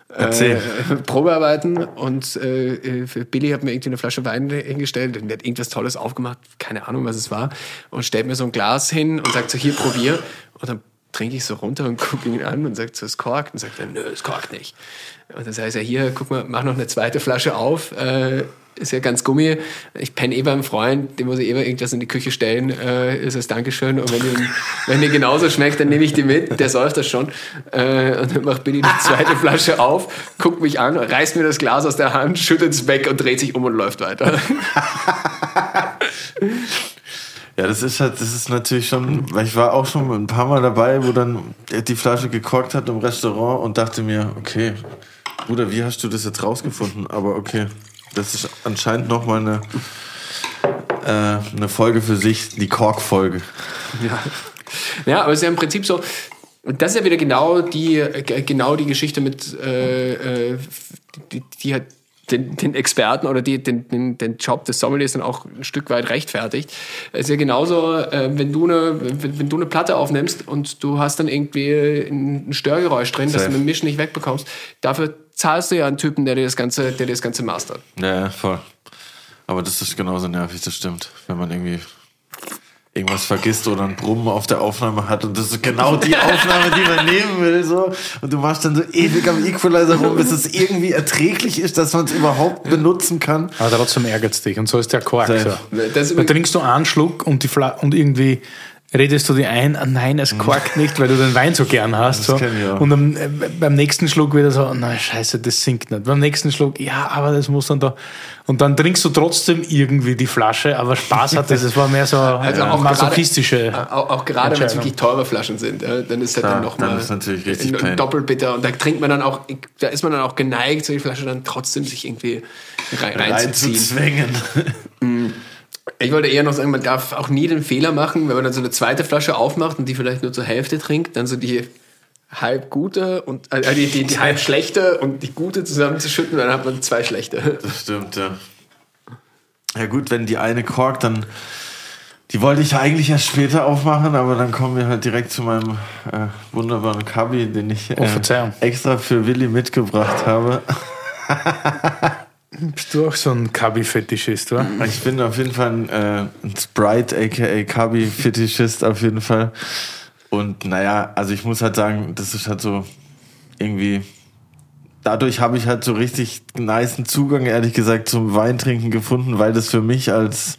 Erzähl. Äh, Probearbeiten und äh, Billy hat mir irgendwie eine Flasche Wein hingestellt und der hat irgendwas Tolles aufgemacht, keine Ahnung, was es war, und stellt mir so ein Glas hin und sagt so, hier, probier. Und dann trinke ich so runter und [laughs] gucke ihn an und sagt so, es korkt. Und sagt er, nö, es korkt nicht. Und dann sagt er, hier, guck mal, mach noch eine zweite Flasche auf. Äh, ist ja ganz Gummi. Ich penne eh beim Freund, dem muss ich eh irgendwas in die Küche stellen, äh, ist das Dankeschön. Und wenn die, wenn die genauso schmeckt, dann nehme ich die mit. Der säuft das schon. Äh, und dann macht Billy die zweite Flasche auf, guckt mich an, reißt mir das Glas aus der Hand, schüttet es weg und dreht sich um und läuft weiter. Ja, das ist halt, das ist natürlich schon, weil ich war auch schon ein paar Mal dabei, wo dann die Flasche gekorkt hat im Restaurant und dachte mir, okay, Bruder, wie hast du das jetzt rausgefunden? Aber okay. Das ist anscheinend nochmal eine, äh, eine Folge für sich, die Kork-Folge. Ja. ja, aber es ist ja im Prinzip so, das ist ja wieder genau die, genau die Geschichte mit, äh, äh, die, die den, den Experten oder die, den, den, den Job des Sommeliers dann auch ein Stück weit rechtfertigt. Es ist ja genauso, äh, wenn, du eine, wenn, wenn, du eine Platte aufnimmst und du hast dann irgendwie ein Störgeräusch drin, Safe. das du mit dem Mischen nicht wegbekommst, dafür zahlst du ja einen Typen, der dir das Ganze, der dir das Ganze mastert. Ja, voll. Aber das ist genauso nervig, das stimmt. Wenn man irgendwie irgendwas vergisst oder ein Brummen auf der Aufnahme hat und das ist genau die Aufnahme, die man nehmen will, so. Und du machst dann so ewig am Equalizer rum, bis es irgendwie erträglich ist, dass man es überhaupt benutzen kann. Aber trotzdem ärgert es dich. Und so ist der Quark. So. Da trinkst du einen Schluck und, die Fla und irgendwie redest du dir ein, ah nein, es quackt nicht, weil du den Wein so gern hast. So. Und am, äh, beim nächsten Schluck wieder so, na scheiße, das sinkt nicht. Beim nächsten Schluck, ja, aber das muss dann da. Und dann trinkst du trotzdem irgendwie die Flasche, aber Spaß hat das. Es war mehr so Also äh, auch masochistische. Gerade, auch, auch gerade wenn es wirklich teure Flaschen sind, ja, dann ist das Ja, dann nochmal doppelt bitter. Und da trinkt man dann auch, da ist man dann auch geneigt, so die Flasche dann trotzdem sich irgendwie rein, reinzuziehen. Reinzuzwängen. Ich wollte eher noch sagen, man darf auch nie den Fehler machen, wenn man dann so eine zweite Flasche aufmacht und die vielleicht nur zur Hälfte trinkt, dann so die halb gute und äh, die, die, die halb schlechte und die gute zusammenzuschütten, dann hat man zwei schlechte. Das stimmt, ja. Ja gut, wenn die eine korkt, dann die wollte ich eigentlich erst später aufmachen, aber dann kommen wir halt direkt zu meinem äh, wunderbaren Kabi, den ich Oh, äh, Verzeihung. extra für Willi mitgebracht habe. [laughs] Bist du auch so ein Kabi-Fetischist, wa? Ich bin auf jeden Fall ein, äh, ein Sprite, aka Kabi-Fetischist auf jeden Fall. Und naja, also ich muss halt sagen, das ist halt so irgendwie. Dadurch habe ich halt so richtig niceen Zugang, ehrlich gesagt, zum Weintrinken gefunden, weil das für mich als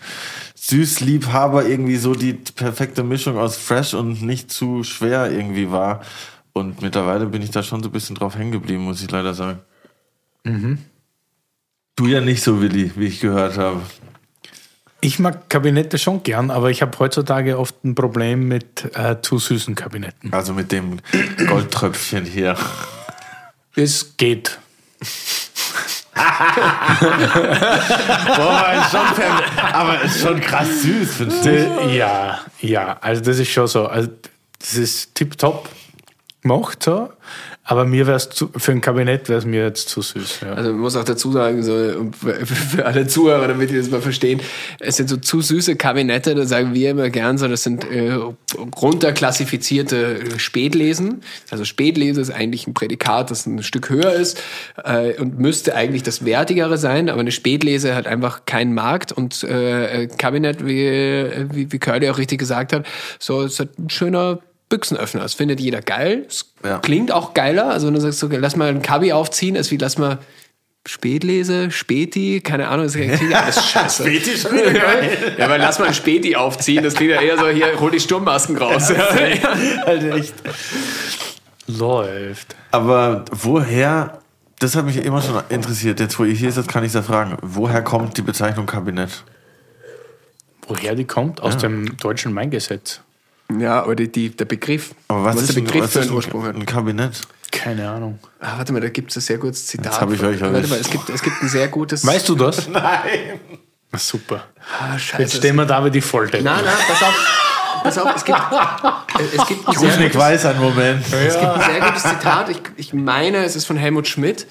Süßliebhaber irgendwie so die perfekte Mischung aus fresh und nicht zu schwer irgendwie war. Und mittlerweile bin ich da schon so ein bisschen drauf hängen geblieben, muss ich leider sagen. Du ja nicht so, Willi, wie ich gehört habe. Ich mag Kabinette schon gern, aber ich habe heutzutage oft ein Problem mit äh, zu süßen Kabinetten. Also mit dem Goldtröpfchen hier. Es geht. Boah, ist schon aber ist schon krass süß, findest du? Äh, Ja, ja, also das ist schon so. Also das ist tipptopp gemacht, so. Aber mir wäre es für ein Kabinett wäre es mir jetzt zu süß. Ja. Also man muss auch dazu sagen, so, für für alle Zuhörer, damit die das mal verstehen, es sind so zu süße Kabinette, da sagen wir immer gern so, das sind äh, runterklassifizierte äh, Spätlesen. Also Spätlese ist eigentlich ein Prädikat, das ein Stück höher ist äh, und müsste eigentlich das Wertigere sein, aber eine Spätlese hat einfach keinen Markt und äh, Kabinett, wie, wie, wie Curly auch richtig gesagt hat, so ist halt ein schöner Büchsenöffner. Das findet jeder geil. Es Ja. klingt auch geiler. Also wenn du sagst, so, lass mal ein Kabi aufziehen, ist wie lass mal Spätlese, Späti, keine Ahnung, das klingt ja alles [laughs] scheiße. Späti schon wieder [laughs] geil. Ja, aber lass mal ein Späti aufziehen, das klingt ja eher so, hier, hol die Sturmmasken raus. Ja, [laughs] Halt echt. Läuft. Aber woher, das hat mich immer schon interessiert, jetzt wo ihr hier seid, kann ich da fragen, woher kommt die Bezeichnung Kabinett? Woher die kommt? Aus dem deutschen Maingesetz. Ja aber die, die, der Begriff, Aber was, ist der ein- Begriff was für einen ein, Ursprung hat. ein Kabinett? Keine Ahnung. Ah, warte mal, da gibt es ein sehr gutes Zitat. Jetzt hab ich euch Warte mal, es gibt, es gibt ein sehr gutes... Weißt du das? [laughs] Nein. Super. Ah, scheiße. Jetzt stehen wir da wie die Folter. Nein, nein, pass auf. Pass auf, es gibt, [laughs] es gibt ein sehr Kuschnick gutes- weiß einen Moment. Es gibt ein sehr gutes Zitat. Ich, ich meine, es ist von Helmut Schmidt,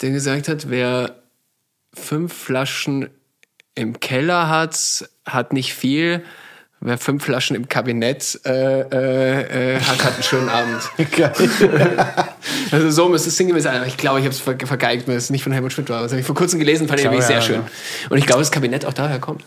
der gesagt hat, wer fünf Flaschen im Keller hat, hat nicht viel. Wer fünf Flaschen im Kabinett äh, äh, äh, hat, hat einen schönen Abend. [laughs] [laughs] Also so müsste es sinngemäß sein. Aber Ich glaube, ich habe es ver vergeigt, weil es nicht von Helmut Schmidt war. Das habe ich vor kurzem gelesen, fand ich glaube, nämlich sehr ja, schön. ja. Und ich glaube, das Kabinett auch daher kommt.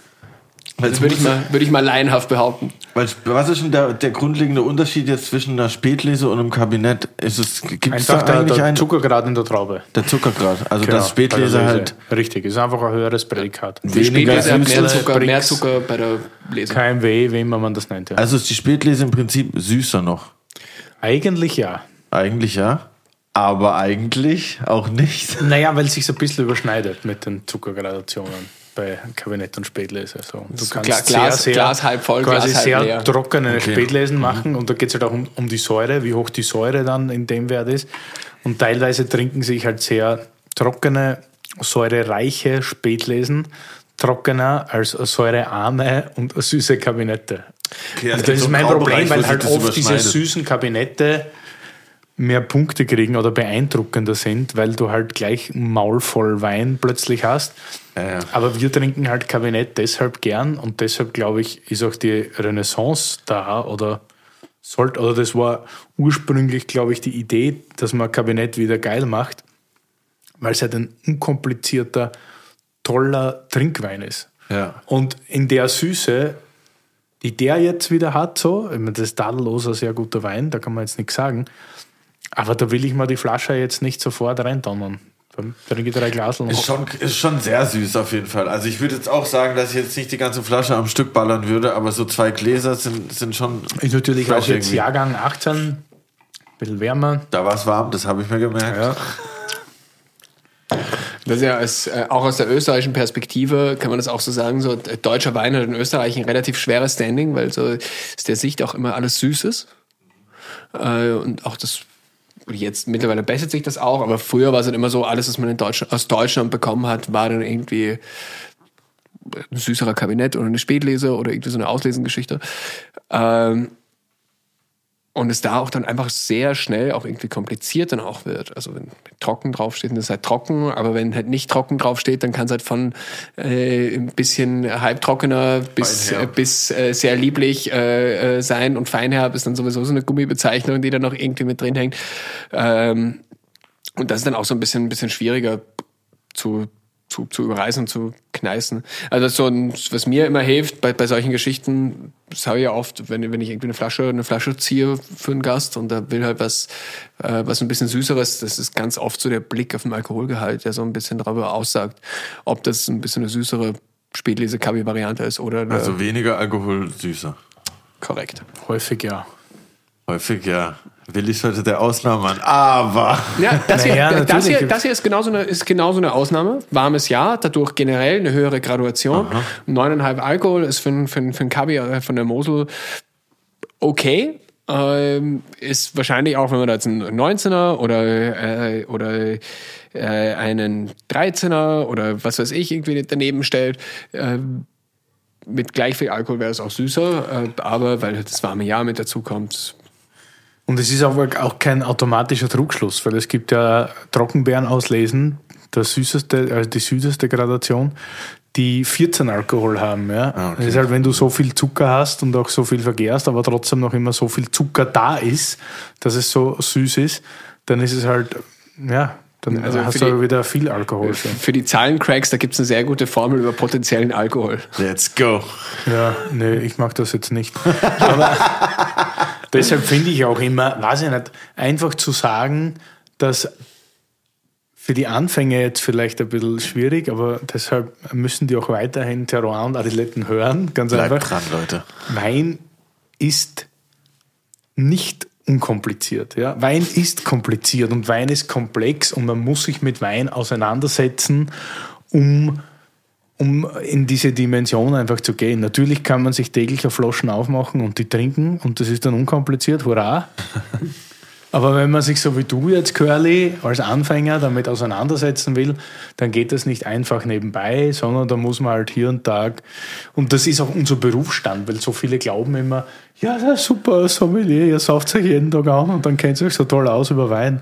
Weil Das würde ich mal, würde ich mal laienhaft behaupten. Weil, was ist denn der, der grundlegende Unterschied jetzt zwischen einer Spätlese und einem Kabinett? Ist es, gibt es da Einfach der, eigentlich der einen? Zuckergrad in der Traube. Der Zuckergrad. Also Genau, das Spätlese bei der halt Lese. Richtig, ist einfach ein höheres Prädikat. Die weniger Spätlese hat mehr. Zucker, mehr Brix. Zucker bei der Lese. KMW, wie immer man das nennt. Ja. Also ist die Spätlese im Prinzip süßer noch. Eigentlich ja. Eigentlich ja. Aber eigentlich auch nicht. Naja, weil es sich so ein bisschen überschneidet mit den Zuckergradationen bei Kabinett und Spätlese. So. Du ist Gla- Glas- Glas halb voll, quasi Glas halb sehr leer. trockene Okay. Spätlesen machen und da geht es halt auch um, um die Säure, wie hoch die Säure dann in dem Wert ist. Und teilweise trinken sich halt sehr trockene, säurereiche Spätlesen trockener als säurearme und süße Kabinette. Okay, Also das ist mein Problem, weil halt oft diese süßen Kabinette mehr Punkte kriegen oder beeindruckender sind, weil du halt gleich ein Maul voll Wein plötzlich hast. Ja. Aber wir trinken halt Kabinett deshalb gern und deshalb glaube ich, ist auch die Renaissance da oder sollte, oder das war ursprünglich, glaube ich, die Idee, dass man Kabinett wieder geil macht, weil es halt ein unkomplizierter, toller Trinkwein ist. Ja. Und in der Süße die der jetzt wieder hat, so, ich meine, das ist tadellos ein sehr guter Wein, da kann man jetzt nichts sagen. Aber da will ich mal die Flasche jetzt nicht sofort reindonnern. Dann ich drei Glas und Ist schon, ist schon sehr süß auf jeden Fall. Also ich würde jetzt auch sagen, dass ich jetzt nicht die ganze Flasche am Stück ballern würde, aber so zwei Gläser sind, sind schon. ist natürlich fresh auch jetzt irgendwie. Jahrgang 18, ein bisschen wärmer. Da war es warm, das habe ich mir gemerkt. Ja. Das ist ja als, äh, auch aus der österreichischen Perspektive kann man das auch so sagen, so äh, deutscher Wein hat in Österreich ein relativ schweres Standing, weil so aus der Sicht auch immer alles süß ist. Äh, und auch das jetzt mittlerweile bessert sich das auch, aber früher war es halt immer so, alles, was man in Deutschland, aus Deutschland bekommen hat, war dann irgendwie ein süßerer Kabinett oder eine Spätlese oder irgendwie so eine Auslesengeschichte. Ähm, und es da auch dann einfach sehr schnell auch irgendwie kompliziert dann auch wird. Also wenn trocken draufsteht, dann ist es halt trocken, aber wenn halt nicht trocken draufsteht, dann kann es halt von äh, ein bisschen halbtrockener bis, äh, bis äh, sehr lieblich äh, äh, sein und feinherb ist dann sowieso so eine Gummibezeichnung, die da noch irgendwie mit drin hängt. Ähm, und das ist dann auch so ein bisschen, ein bisschen schwieriger zu, zu, zu überreißen und zu kneißen. Also so ein, was mir immer hilft bei, bei solchen Geschichten, das habe ich ja oft, wenn, wenn ich irgendwie eine Flasche, eine Flasche ziehe für einen Gast und da will halt was, äh, was ein bisschen Süßeres, das ist ganz oft so der Blick auf den Alkoholgehalt, der so ein bisschen darüber aussagt, ob das ein bisschen eine süßere Spätlese-Kabi-Variante ist oder Also weniger Alkohol, süßer. korrekt. Häufig ja. Häufig ja. Willi ist heute der Ausnahmemann. Aber. Ja, das, Naja, hier, das, natürlich hier, das hier ist genauso, eine, ist genauso eine Ausnahme. Warmes Jahr, dadurch generell eine höhere Graduation. 9,5 Alkohol ist für, ein- für, für ein Kabi äh, von der Mosel okay. Ähm, ist wahrscheinlich auch, wenn man da jetzt einen 19er oder, äh, oder äh, einen 13er oder was weiß ich irgendwie daneben stellt, ähm, mit gleich viel Alkohol wäre es auch süßer, äh, aber weil das warme Jahr mit dazu kommt, Und es ist aber auch kein automatischer Trugschluss, weil es gibt ja Trockenbeeren auslesen, das süßeste, also die süßeste Gradation, die 14 Alkohol haben. Ja? Ah, okay. Das ist halt, wenn du so viel Zucker hast und auch so viel vergehrst, aber trotzdem noch immer so viel Zucker da ist, dass es so süß ist, dann ist es halt, ja, dann Also hast für du die- aber wieder viel Alkohol. schon. Für die Zahlencracks, da gibt es eine sehr gute Formel über potenziellen Alkohol. Let's go. Ja, nee, ich mag das jetzt nicht. [laughs] Aber [laughs] deshalb finde ich auch immer, weiß ich nicht, einfach zu sagen, dass für die Anfänger jetzt vielleicht ein bisschen schwierig, aber deshalb müssen die auch weiterhin Terroir und Adiletten hören. Ganz Bleibt einfach. dran, Leute. Wein ist nicht unkompliziert. Ja? Wein ist kompliziert und Wein ist komplex und man muss sich mit Wein auseinandersetzen, um, um in diese Dimension einfach zu gehen. Natürlich kann man sich täglich auf Flaschen aufmachen und die trinken und das ist dann unkompliziert, hurra. [laughs] Aber wenn man sich so wie du jetzt, Curly, als Anfänger damit auseinandersetzen will, dann geht das nicht einfach nebenbei, sondern da muss man halt hier und da, und das ist auch unser Berufsstand, weil so viele glauben immer, ja, super, Sommelier, ihr sauft euch jeden Tag an und dann kennt ihr euch so toll aus über Wein.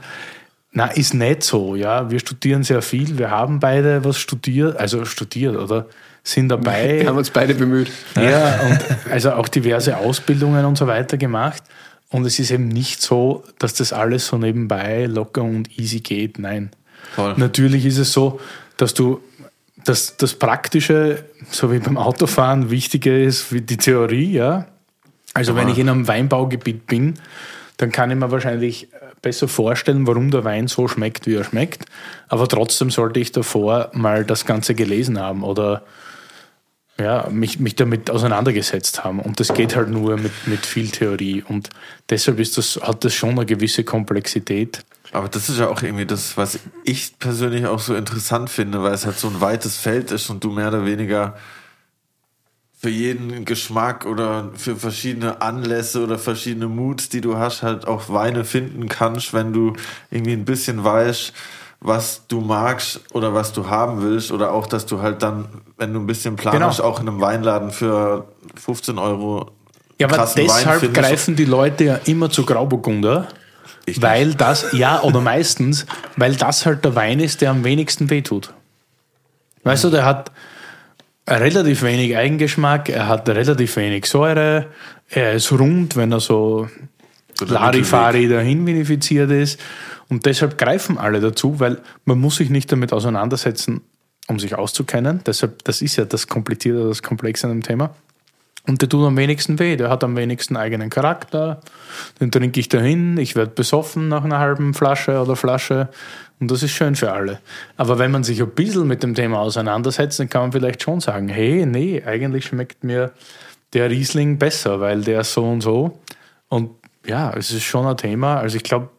Na, ist nicht so, ja. Wir studieren sehr viel, wir haben beide was studiert, also studiert, oder? Sind dabei. [laughs] Wir haben uns beide bemüht. Ja, und also auch diverse Ausbildungen und so weiter gemacht. Und es ist eben nicht so, dass das alles so nebenbei locker und easy geht. Nein. Voll. Natürlich ist es so, dass du dass das Praktische, so wie beim Autofahren, wichtiger ist wie die Theorie, ja. Also wenn ich in einem Weinbaugebiet bin, dann kann ich mir wahrscheinlich besser vorstellen, warum der Wein so schmeckt, wie er schmeckt. Aber trotzdem sollte ich davor mal das Ganze gelesen haben oder ja, mich, mich damit auseinandergesetzt haben. Und das geht halt nur mit, mit viel Theorie. Und deshalb ist das, hat das schon eine gewisse Komplexität. Aber das ist ja auch irgendwie das, was ich persönlich auch so interessant finde, weil es halt so ein weites Feld ist und du mehr oder weniger für jeden Geschmack oder für verschiedene Anlässe oder verschiedene Moods, die du hast, halt auch Weine finden kannst, wenn du irgendwie ein bisschen weißt, was du magst oder was du haben willst oder auch, dass du halt dann, wenn du ein bisschen planst, Genau. auch in einem Weinladen für 15 Euro Ja, aber deshalb findest. greifen die Leute ja immer zu Grauburgunder, Ich weil das, ja, oder meistens, weil das halt der Wein ist, der am wenigsten wehtut. Weißt du, der hat relativ wenig Eigengeschmack, er hat relativ wenig Säure, er ist rund, wenn er so Larifari dahin vinifiziert ist. Und deshalb greifen alle dazu, weil man muss sich nicht damit auseinandersetzen, um sich auszukennen. Deshalb, das ist ja das Komplizierte, das Komplexe an dem Thema. Und der tut am wenigsten weh, der hat am wenigsten eigenen Charakter. Den trinke ich dahin, ich werde besoffen nach einer halben Flasche oder Flasche. Und das ist schön für alle. Aber wenn man sich ein bisschen mit dem Thema auseinandersetzt, dann kann man vielleicht schon sagen, hey, nee, eigentlich schmeckt mir der Riesling besser, weil der so und so. Und ja, es ist schon ein Thema. Also ich glaube,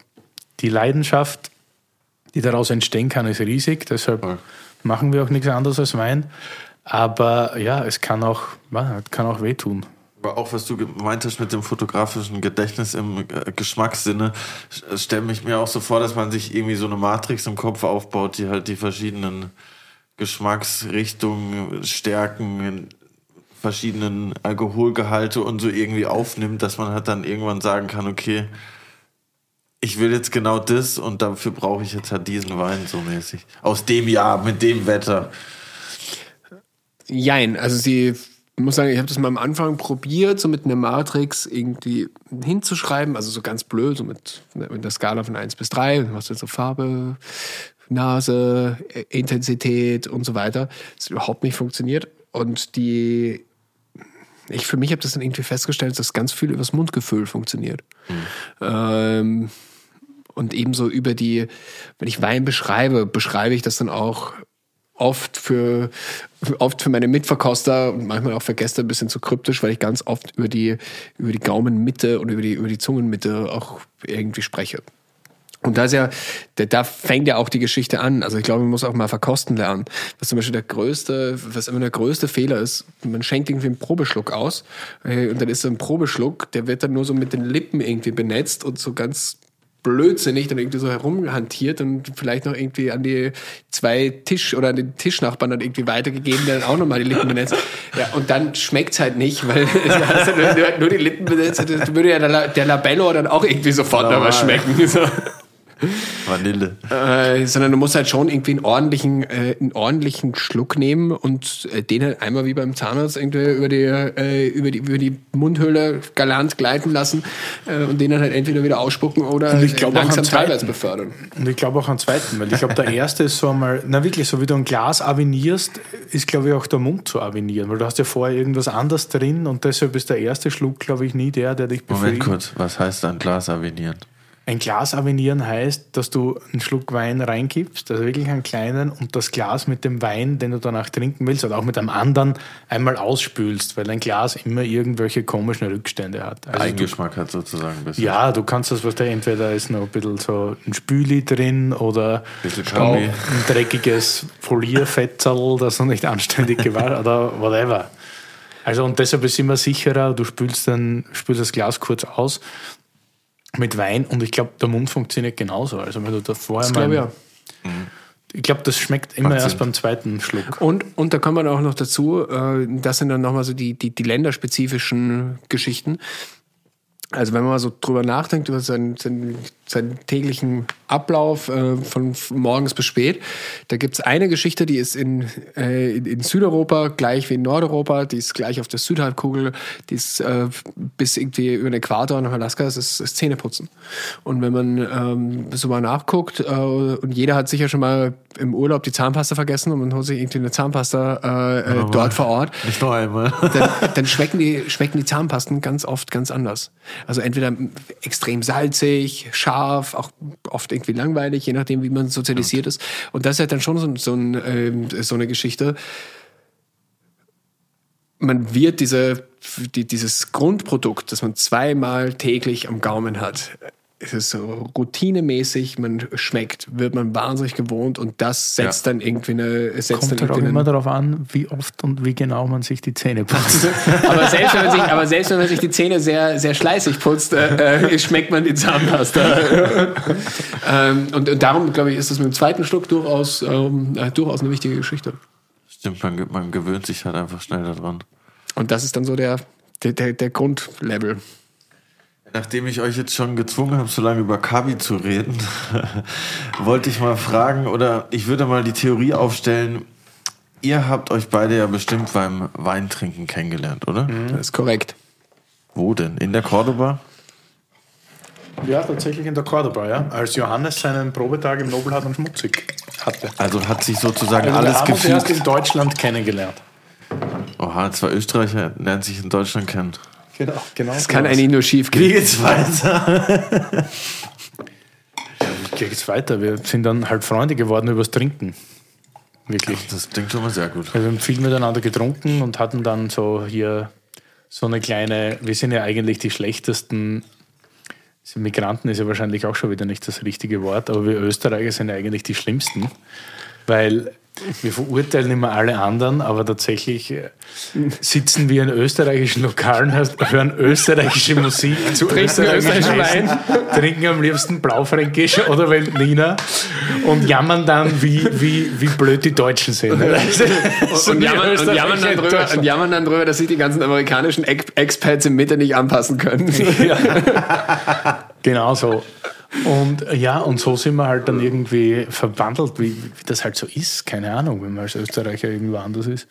die Leidenschaft, die daraus entstehen kann, ist riesig. Deshalb machen wir auch nichts anderes als Wein. Aber ja, es kann auch, kann auch wehtun. Aber auch was du gemeint hast mit dem fotografischen Gedächtnis im äh, Geschmackssinne, stelle ich mir auch so vor, dass man sich irgendwie so eine Matrix im Kopf aufbaut, die halt die verschiedenen Geschmacksrichtungen, Stärken, verschiedenen Alkoholgehalte und so irgendwie aufnimmt, dass man halt dann irgendwann sagen kann, okay, ich will jetzt genau das und dafür brauche ich jetzt halt diesen Wein so mäßig. Aus dem Jahr, mit dem Wetter. Jein, also sie muss sagen, ich habe das mal am Anfang probiert, so mit einer Matrix irgendwie hinzuschreiben, also so ganz blöd, so mit, mit der Skala von 1 bis 3, dann du so Farbe, Nase, Intensität und so weiter. Das hat überhaupt nicht funktioniert. Und die, ich für mich habe das dann irgendwie festgestellt, dass ganz viel übers Mundgefühl funktioniert. Ähm, und ebenso über die, wenn ich Wein beschreibe, beschreibe ich das dann auch oft für, oft für meine Mitverkoster und manchmal auch für Gäste ein bisschen zu kryptisch, weil ich ganz oft über die, über die Gaumenmitte und über die, über die Zungenmitte auch irgendwie spreche. Und da ist ja, da, fängt ja auch die Geschichte an. Also ich glaube, man muss auch mal verkosten lernen. Was zum Beispiel der größte, was immer der größte Fehler ist, man schenkt irgendwie einen Probeschluck aus äh, und dann ist so ein Probeschluck, der wird dann nur so mit den Lippen irgendwie benetzt und so ganz blödsinnig dann irgendwie so herumhantiert und vielleicht noch irgendwie an die zwei Tisch- oder an den Tischnachbarn dann irgendwie weitergegeben, der dann auch nochmal die Lippen benetzt. Ja, und dann schmeckt's halt nicht, weil [laughs] ja nur, nur die Lippen benetzt, würde ja der, La- der Labello dann auch irgendwie sofort noch was schmecken. So. Vanille. Äh, sondern du musst halt schon irgendwie einen ordentlichen, äh, einen ordentlichen Schluck nehmen und äh, den halt einmal wie beim Zahnarzt irgendwie über die, äh, über die, über die Mundhöhle galant gleiten lassen äh, und den dann halt entweder wieder ausspucken oder Und ich glaub langsam am teilweise befördern. Und ich glaube auch einen zweiten, weil ich glaube, der [laughs] erste ist so einmal, na wirklich, so wie du ein Glas avinierst, ist glaube ich auch der Mund zu avinieren, weil du hast ja vorher irgendwas anderes drin und deshalb ist der erste Schluck, glaube ich, nie der, der dich Moment befriedigt. kurz, was heißt ein Glas avinieren? Ein Glas avinieren heißt, dass du einen Schluck Wein reingibst, also wirklich einen kleinen, und das Glas mit dem Wein, den du danach trinken willst, oder auch mit einem anderen, einmal ausspülst, weil ein Glas immer irgendwelche komischen Rückstände hat. Also du, Eigengeschmack hat sozusagen bisschen. ja, du kannst das, was da entweder ist noch ein bisschen so ein Spüli drin oder Staub, ein dreckiges Folierfetzel, das noch nicht anständig gewaschen oder whatever. Also und deshalb ist es immer sicherer, du spülst, dann, spülst das Glas kurz aus mit Wein und ich glaube, der Mund funktioniert genauso. Also wenn du da vorher Das mal, glaube ich ja. ich glaube, das schmeckt immer Macht erst beim zweiten Schluck. Und, und da kommt man auch noch dazu, äh, das sind dann nochmal so die, die, die länderspezifischen Geschichten. Also wenn man mal so drüber nachdenkt, über seinen, seinen, seinen täglichen Ablauf äh, von morgens bis spät, da gibt's eine Geschichte, die ist in, äh, in, in Südeuropa gleich wie in Nordeuropa, die ist gleich auf der Südhalbkugel, die ist äh, bis irgendwie über den Äquator nach Alaska, das ist, ist Zähneputzen. Und wenn man ähm, so mal nachguckt, äh, und jeder hat sicher schon mal im Urlaub die Zahnpasta vergessen und man holt sich irgendwie eine Zahnpasta äh, äh, dort vor Ort, Nicht noch einmal. dann, dann schmecken, die, schmecken die Zahnpasten ganz oft ganz anders. Also entweder extrem salzig, scharf, auch oft irgendwie langweilig, je nachdem, wie man sozialisiert ist. Und das ist halt dann schon so, so, ein, ähm, so eine Geschichte. Man wird diese, die, dieses Grundprodukt, das man zweimal täglich am Gaumen hat, es ist so routinemäßig, man schmeckt, wird man wahnsinnig gewohnt und das setzt Ja. dann irgendwie eine, setzt Kommt dann halt auch irgendwie immer darauf an, wie oft und wie genau man sich die Zähne [laughs] putzt. aber, selbst wenn man sich, aber selbst wenn man sich die Zähne sehr, sehr schleißig putzt, äh, äh, schmeckt man die Zahnpasta. [laughs] ähm, und, und darum, glaube ich, ist das mit dem zweiten Schluck durchaus, ähm, äh, durchaus eine wichtige Geschichte. Stimmt, man, man gewöhnt sich halt einfach schnell daran. Und das ist dann so der, der, der, der Grundlevel. Nachdem ich euch jetzt schon gezwungen habe, so lange über Kabi zu reden, [laughs] wollte ich mal fragen oder ich würde mal die Theorie aufstellen. Ihr habt euch beide ja bestimmt beim Weintrinken kennengelernt, oder? Das ist korrekt. Wo denn? In der Cordoba? ja, tatsächlich in der Cordoba, ja. Als Johannes seinen Probetag im Nobelhart und Schmutzig hatte. Also hat sich sozusagen Also alles wir haben uns erst in Deutschland kennengelernt. Oha. Zwei Österreicher lernen sich in Deutschland kennen. Genau, genau. Das kann eigentlich nur schief Wie gehen. geht's weiter? Wie geht's weiter? Wir sind dann halt Freunde geworden übers Trinken. Wirklich. Das klingt schon mal sehr gut. Wir haben viel miteinander getrunken und hatten dann so hier so eine kleine, wir sind ja eigentlich die schlechtesten, also Migranten ist ja wahrscheinlich auch schon wieder nicht das richtige Wort, aber wir Österreicher sind ja eigentlich die schlimmsten, weil wir verurteilen immer alle anderen, aber tatsächlich äh, sitzen wir in österreichischen Lokalen, hören österreichische Musik zu Trinken österreichischen Essen, trinken am liebsten Blaufränkisch oder Veltliner und jammern dann, wie, wie, wie blöd die Deutschen sind. [laughs] Und, und, jammern, und, jammern dann drüber, und jammern dann drüber, dass sich die ganzen amerikanischen Ex- Expats im Mitte nicht anpassen können. [laughs] Genau so. Und äh, ja, und so sind wir halt dann irgendwie verwandelt, wie, wie das halt so ist. Keine Ahnung, wenn man als Österreicher irgendwo anders ist.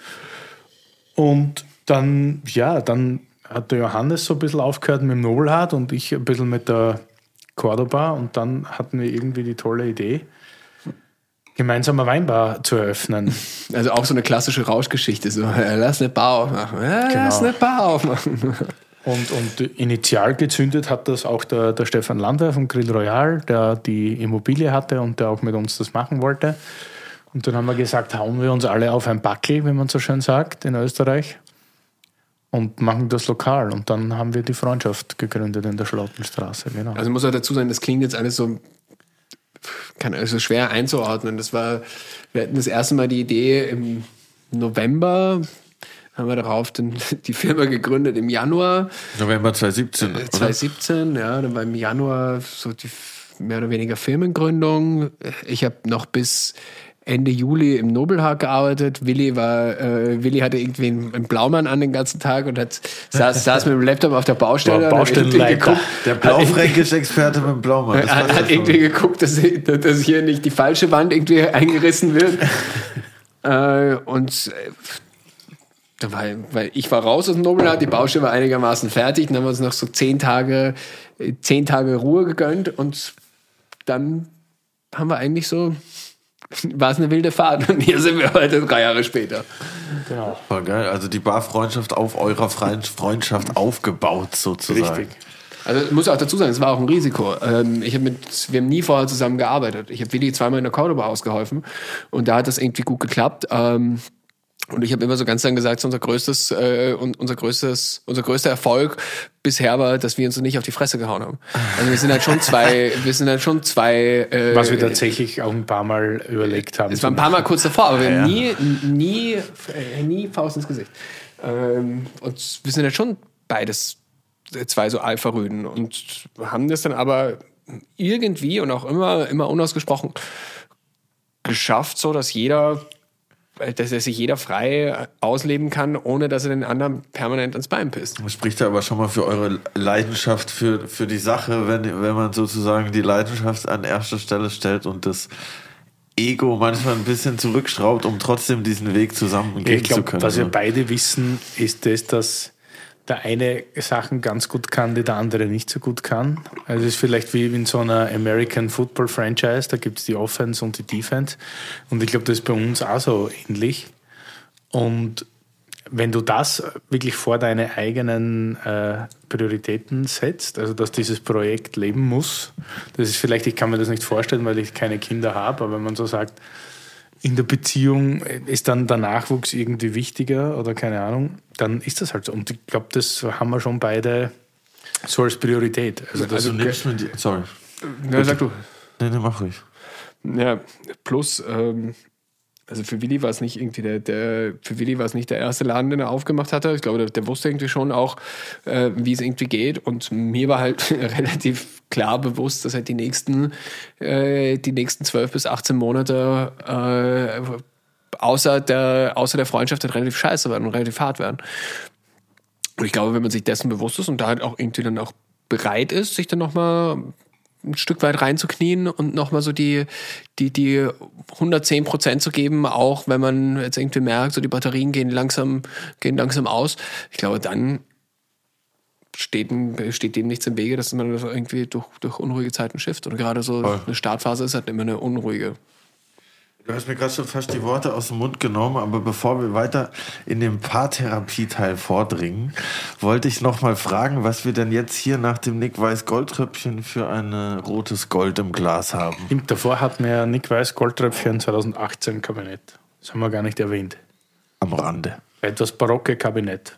Und dann, ja, dann hat der Johannes so ein bisschen aufgehört mit dem Nobelhart und ich ein bisschen mit der Cordoba. Und dann hatten wir irgendwie die tolle Idee, gemeinsam eine Weinbar zu eröffnen. Also auch so eine klassische Rauschgeschichte. So, äh, lass eine Bar aufmachen. Ja, Lass Genau. eine Bar aufmachen. Und, und initial gezündet hat das auch der, der Stefan Landwehr vom Grill Royal, der die Immobilie hatte und der auch mit uns das machen wollte. Und dann haben wir gesagt, hauen wir uns alle auf ein Backel, wie man so schön sagt, in Österreich. Und machen das lokal. Und dann haben wir die Freundschaft gegründet in der Schlottenstraße. Genau. Also muss auch dazu sein, das klingt jetzt alles so, kann also schwer einzuordnen. Das war, wir hatten das erste Mal die Idee im November, haben wir darauf den, [laughs] die Firma gegründet im Januar November 2017, oder? 2017, ja, dann war im Januar so die mehr oder weniger Firmengründung. Ich habe noch bis Ende Juli im Nobelhag gearbeitet. Willi war, äh, Willi hatte irgendwie einen, einen Blaumann an den ganzen Tag und hat, saß, [laughs] saß mit dem Laptop auf der Baustelle. Baustellenleiter. geguckt, Der blaufränkische Experte mit dem Blaumann. Das er [laughs] hat, hat irgendwie geguckt, dass, dass hier nicht die falsche Wand irgendwie eingerissen wird. äh, und äh, da war, weil ich war raus aus dem Nobelhart, die Baustelle war einigermaßen fertig, dann haben wir uns noch so zehn Tage, zehn Tage Ruhe gegönnt und dann haben wir eigentlich so, [laughs] war es eine wilde Fahrt und hier sind wir heute drei Jahre später. genau. War geil. Also die Barfreundschaft auf eurer Freundschaft aufgebaut, sozusagen. Richtig. Also ich muss auch dazu sagen, es war auch ein Risiko. Ähm, ich hab mit, wir haben nie vorher zusammen gearbeitet. Ich habe Willi zweimal in der Cordoba ausgeholfen und da hat das irgendwie gut geklappt. Und ich habe immer so ganz lang gesagt, unser größtes, äh, unser größtes, unser größter Erfolg bisher war, dass wir uns nicht auf die Fresse gehauen haben. Also wir sind halt schon zwei, [laughs] wir sind halt schon zwei. Äh, Was wir tatsächlich auch ein paar Mal überlegt haben. es war ein paar Mal kurz davor, aber wir haben nie, nie, äh, nie Faust ins Gesicht. Ähm, und wir sind ja schon beides äh, zwei so Alpha-Rüden und haben das dann aber irgendwie und auch immer, immer unausgesprochen geschafft, so dass jeder, dass er sich jeder frei ausleben kann, ohne dass er den anderen permanent ans Bein pisst. Das spricht ja aber schon mal für eure Leidenschaft für, für die Sache, wenn, wenn man sozusagen die Leidenschaft an erster Stelle stellt und das Ego manchmal ein bisschen zurückschraubt, um trotzdem diesen Weg zusammen gehen Ich zu können. was wir beide wissen, ist das, dass der eine Sachen ganz gut kann, die der andere nicht so gut kann. Also es ist vielleicht wie in so einer American Football Franchise, da gibt es die Offense und die Defense. Und ich glaube, das ist bei uns auch so ähnlich. Und wenn du das wirklich vor deine eigenen äh, Prioritäten setzt, also dass dieses Projekt leben muss, das ist vielleicht, ich kann mir das nicht vorstellen, weil ich keine Kinder habe, aber wenn man so sagt, in der Beziehung ist dann der Nachwuchs irgendwie wichtiger oder keine Ahnung, dann ist das halt so. Und ich glaube, das haben wir schon beide so als Priorität. Also, das, Also nimmst du die, sorry. Ja, sag du. Nee, nee, mach ruhig. Ja, plus, ähm, also für Willi war es nicht irgendwie der, der, für Willi war es nicht der erste Laden, den er aufgemacht hatte. Ich glaube, der, der wusste irgendwie schon auch, äh, wie es irgendwie geht. Und mir war halt [laughs] relativ klar bewusst, dass halt die nächsten, äh, die nächsten 12 bis 18 Monate äh, außer, der, außer der Freundschaft halt relativ scheiße werden und relativ hart werden. Und ich glaube, wenn man sich dessen bewusst ist und da halt auch irgendwie dann auch bereit ist, sich dann nochmal ein Stück weit reinzuknien und nochmal so die, die, die 110 Prozent zu geben, auch wenn man jetzt irgendwie merkt, so die Batterien gehen langsam, gehen langsam aus. Ich glaube, dann steht, steht dem nichts im Wege, dass man das irgendwie durch, durch unruhige Zeiten schifft. Und gerade so Voll. eine Startphase ist halt immer eine unruhige. Du hast mir gerade schon fast die Worte aus dem Mund genommen, aber bevor wir weiter in den Paartherapie-Teil vordringen, wollte ich noch mal fragen, was wir denn jetzt hier nach dem Nick Weiß Goldtröpfchen für ein äh, rotes Gold im Glas haben. Stimmt, davor hatten wir ja Nick Weiß Goldtröpfchen 2018 Kabinett. Das haben wir gar nicht erwähnt. Am Rande. Etwas barocke Kabinett.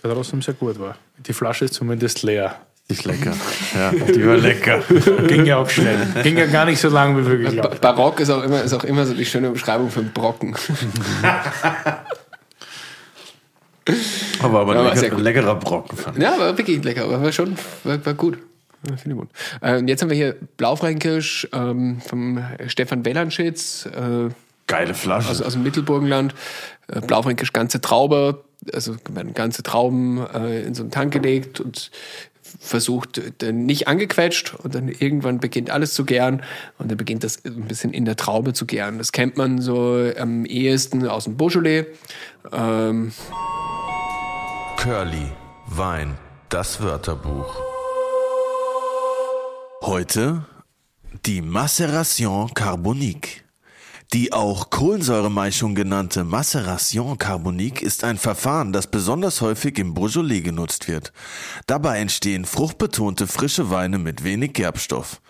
Das trotzdem sehr gut war. Die Flasche ist zumindest leer. Ist lecker. [laughs] Ja, die war lecker. Ging ja auch schnell. Ging ja gar nicht so lang wie wir Ba geglaubt. Barock ist auch, immer, ist auch immer so die schöne Beschreibung für einen Brocken. [laughs] Aber, aber Ja, ein lecker, gut. leckerer Brocken. Fand ich. Ja, war wirklich lecker, aber war schon war, war gut. War Finde ich gut. Äh, und jetzt haben wir hier Blaufränkisch ähm, vom Stefan Wellanschitz äh, Geile Flasche. aus, aus dem Mittelburgenland. Äh, Blaufränkisch ganze Traube, also werden ganze Trauben äh, in so einen Tank gelegt und versucht, äh, nicht angequetscht und dann irgendwann beginnt alles zu gären und dann beginnt das ein bisschen in der Traube zu gären. Das kennt man so am ehesten aus dem Beaujolais. Ähm, Curly, Wein, das Wörterbuch. Heute die Maceration carbonique. Die auch Kohlensäuremeischung genannte Maceration carbonique ist ein Verfahren, das besonders häufig im Beaujolais genutzt wird. Dabei entstehen fruchtbetonte frische Weine mit wenig Gerbstoff.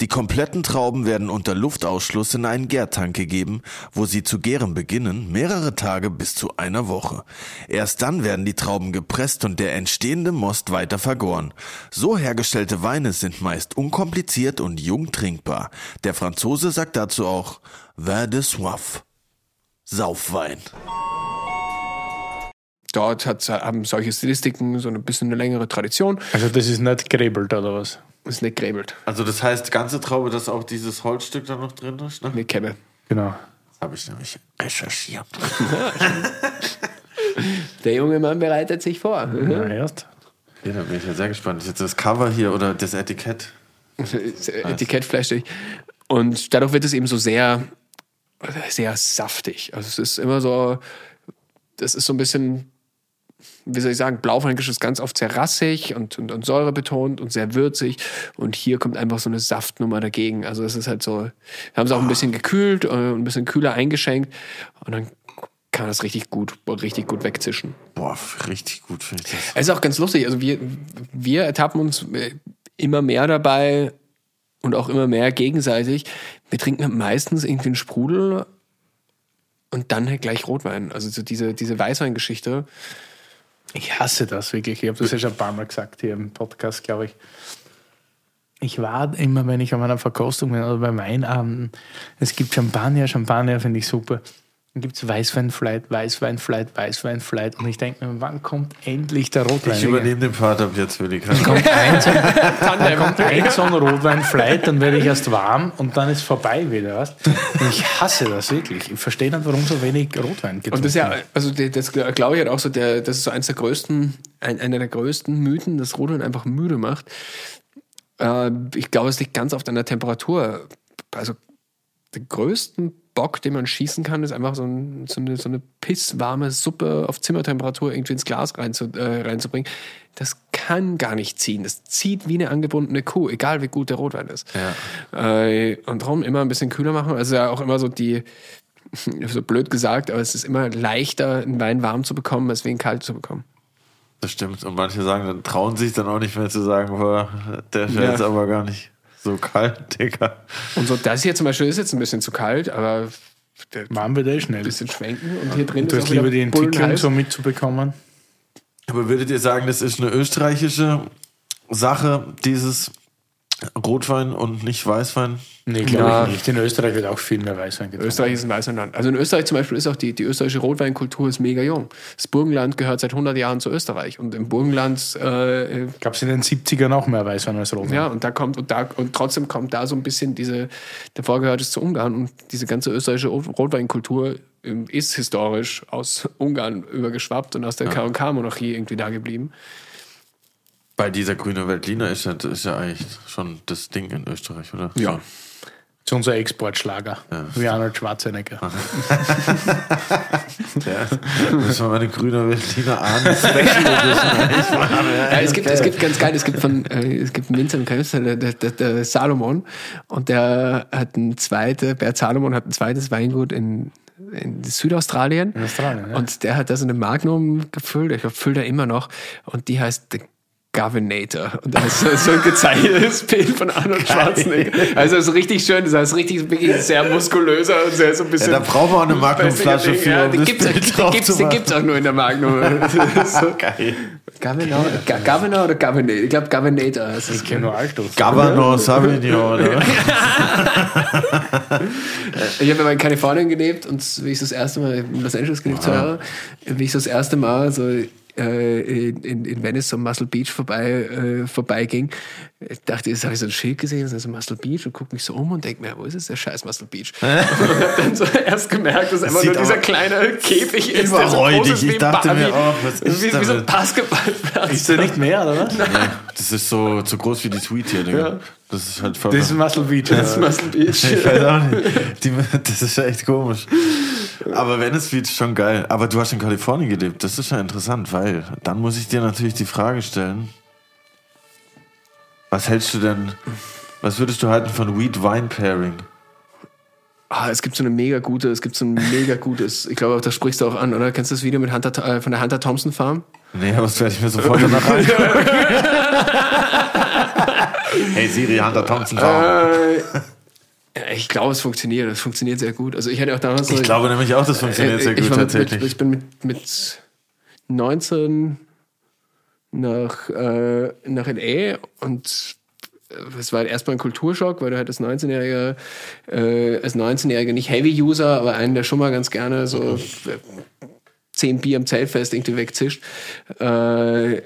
Die kompletten Trauben werden unter Luftausschluss in einen Gärtank gegeben, wo sie zu gären beginnen, mehrere Tage bis zu einer Woche. Erst dann werden die Trauben gepresst und der entstehende Most weiter vergoren. So hergestellte Weine sind meist unkompliziert und jung trinkbar. Der Franzose sagt dazu auch Vin de soif. Saufwein. dort hat, haben solche Stilistiken so ein bisschen eine längere Tradition. Also das ist nicht gräbelt oder was? Ist nicht gräbelt, Also das heißt, ganze Traube, dass auch dieses Holzstück da noch drin ist? Ne? nicht Kämme. Genau. Das habe ich nämlich recherchiert. [laughs] Der junge Mann bereitet sich vor. Na, erst. Ja, da bin ich ja sehr gespannt. Jetzt das Cover hier oder das Etikett. [laughs] Etikett fleischig. Und dadurch wird es eben so sehr, sehr saftig. Also es ist immer so, das ist so ein bisschen, wie soll ich sagen, Blaufränkisch ist ganz oft sehr rassig und, und, und säurebetont und sehr würzig. Und hier kommt einfach so eine Saftnummer dagegen. Also es ist halt so, wir haben es auch ein bisschen gekühlt und ein bisschen kühler eingeschenkt. Und dann kann das richtig gut, richtig gut wegzischen. Boah, richtig gut finde ich das. Es ist auch ganz lustig. Also wir, wir ertappen uns äh, immer mehr dabei und auch immer mehr gegenseitig. Wir trinken meistens irgendwie einen Sprudel und dann halt gleich Rotwein. Also so diese, diese Weißweingeschichte. Ich hasse das wirklich. Ich habe das ja schon ein paar Mal gesagt hier im Podcast, glaube ich. Ich war immer, wenn ich an meiner Verkostung bin oder bei Weinabenden, es gibt Champagner, Champagner finde ich super. Dann gibt es Weißweinflight, Weißweinflight, Weißweinflight. Und ich denke mir, wann kommt endlich der Rotwein? Ich übernehme den Part ab jetzt, Willi. Keine kommt ein, so, dann kommt ein so ein [laughs] Rotweinflight, dann werde ich erst warm und dann ist vorbei wieder. Weißt? Und ich hasse das wirklich. Ich verstehe nicht, warum so wenig Rotwein getrunken Und das ist ja, also das glaube ich halt auch so, der, das ist so eins der größten, ein, einer der größten Mythen, dass Rotwein einfach müde macht. Äh, ich glaube, es liegt ganz oft an der Temperatur. Also den größten Bock, den man schießen kann, ist einfach so, ein, so, eine, so eine pisswarme Suppe auf Zimmertemperatur irgendwie ins Glas reinzu, äh, reinzubringen. Das kann gar nicht ziehen. Das zieht wie eine angebundene Kuh, egal wie gut der Rotwein ist. Äh, und darum immer ein bisschen kühler machen. Also ja auch immer so die, [laughs] so blöd gesagt, aber es ist immer leichter, einen Wein warm zu bekommen, als ihn kalt zu bekommen. Das stimmt. Und manche sagen, dann trauen sich dann auch nicht mehr zu sagen, boah, der ist Ja. aber gar nicht so kalt, Digga. Und so das hier zum Beispiel ist jetzt ein bisschen zu kalt, aber der Warm wird eh ein schnell. bisschen schwenken und hier drin Du ist wieder lieber die Entwicklung so mitzubekommen. Aber würdet ihr sagen, das ist eine österreichische Sache, dieses Rotwein und nicht Weißwein? Nee, glaube Ja. ich nicht. In Österreich wird auch viel mehr Weißwein getrunken. Österreich ist ein Weißweinland. Also in Österreich zum Beispiel ist auch die, die österreichische Rotweinkultur ist mega jung. Das Burgenland gehört seit 100 Jahren zu Österreich und im Burgenland äh, Gab es in den 70ern auch mehr Weißwein als Rotwein? Ja, und da kommt und da und trotzdem kommt da so ein bisschen diese, davor gehört es zu Ungarn und diese ganze österreichische Rotweinkultur ähm, ist historisch aus Ungarn übergeschwappt und aus der K&K-Monarchie irgendwie da geblieben. Weil dieser grüne Veltliner ist ja, ist ja eigentlich schon das Ding in Österreich, oder? Ja. So. Das ist unser Exportschlager. Wie Arnold Schwarzenegger. [laughs] Ja, müssen wir mal eine grüne Special Edition Ja, es, gibt, es gibt ganz geil, es gibt von äh, es gibt einen Winzer in Krebs, der, der, der, der Salomon und der hat ein zweites, Bert Salomon hat ein zweites Weingut in, in Südaustralien. In Australien, ja. Und der hat das in einem Magnum gefüllt, ich glaube, füllt er immer noch und die heißt The Governator. Und da ist so, so ein gezeichnetes [laughs] Bild von Arnold Schwarzenegger. Also das ist richtig schön, das ist richtig wirklich sehr muskulöser und sehr so ein bisschen. Ja, da brauchen wir auch eine Magnumflasche für, Ja, um die das gibt's, Bild die, drauf gibt's, machen. gibt's auch nur in der Magnum. [laughs] so. Geil. Governor, Governor oder Governator? Ich glaube Governator heißt es. Ich kenne nur Altos. Governor Sauvignon, oder? [laughs] Ich habe ja mal in Kalifornien gelebt und wie ich das erste Mal in Los Angeles gelebt zwei Jahre, wie ich das erste Mal so in, in Venice am Muscle Beach vorbei, äh, vorbeiging, ich dachte, jetzt habe ich so ein Schild gesehen, das ist Muscle Beach und gucke mich so um und denke mir, wo ist es der scheiß Muscle Beach? [laughs] und hab dann so erst gemerkt, dass einfach nur dieser kleine Käfig ist, der so groß ist wie Ich dachte Barbie. mir auch, was ist wie, wie so ein? Basketballplatz. Ist der nicht mehr, oder was? [laughs] Nee, das ist so, so groß wie die Tweet hier, Digga. Das ist halt voll. Das ist Muscle Beach. Das ist Muscle Beach. [laughs] ich weiß auch nicht. Die, das ist ja echt komisch. Aber Venice Beach ist schon geil. Aber du hast in Kalifornien gelebt. Das ist ja interessant, weil dann muss ich dir natürlich die Frage stellen: Was hältst du denn, was würdest du halten von Weed-Wine-Pairing? Ah, es gibt so eine mega gute, es gibt so ein mega gutes, ich glaube, das sprichst du auch an, oder? Kennst du das Video mit Hunter, äh, von der Hunter Thompson Farm? Nee, aber das werde ich mir sofort danach angucken. [laughs] hey Siri, Hunter Thompson. Farm. Äh, ich glaube, es funktioniert. Es funktioniert sehr gut. Also ich hatte auch damals Ich glaube nämlich auch, das funktioniert sehr äh, ich gut mit, tatsächlich. Mit, ich bin mit, mit 19 nach, äh, nach L.A. und äh, es war halt erstmal ein Kulturschock, weil du halt als 19-Jähriger, äh, als 19-Jähriger nicht Heavy-User, aber einen, der schon mal ganz gerne so äh, 10 Bier im Zeltfest irgendwie wegzischt. Äh,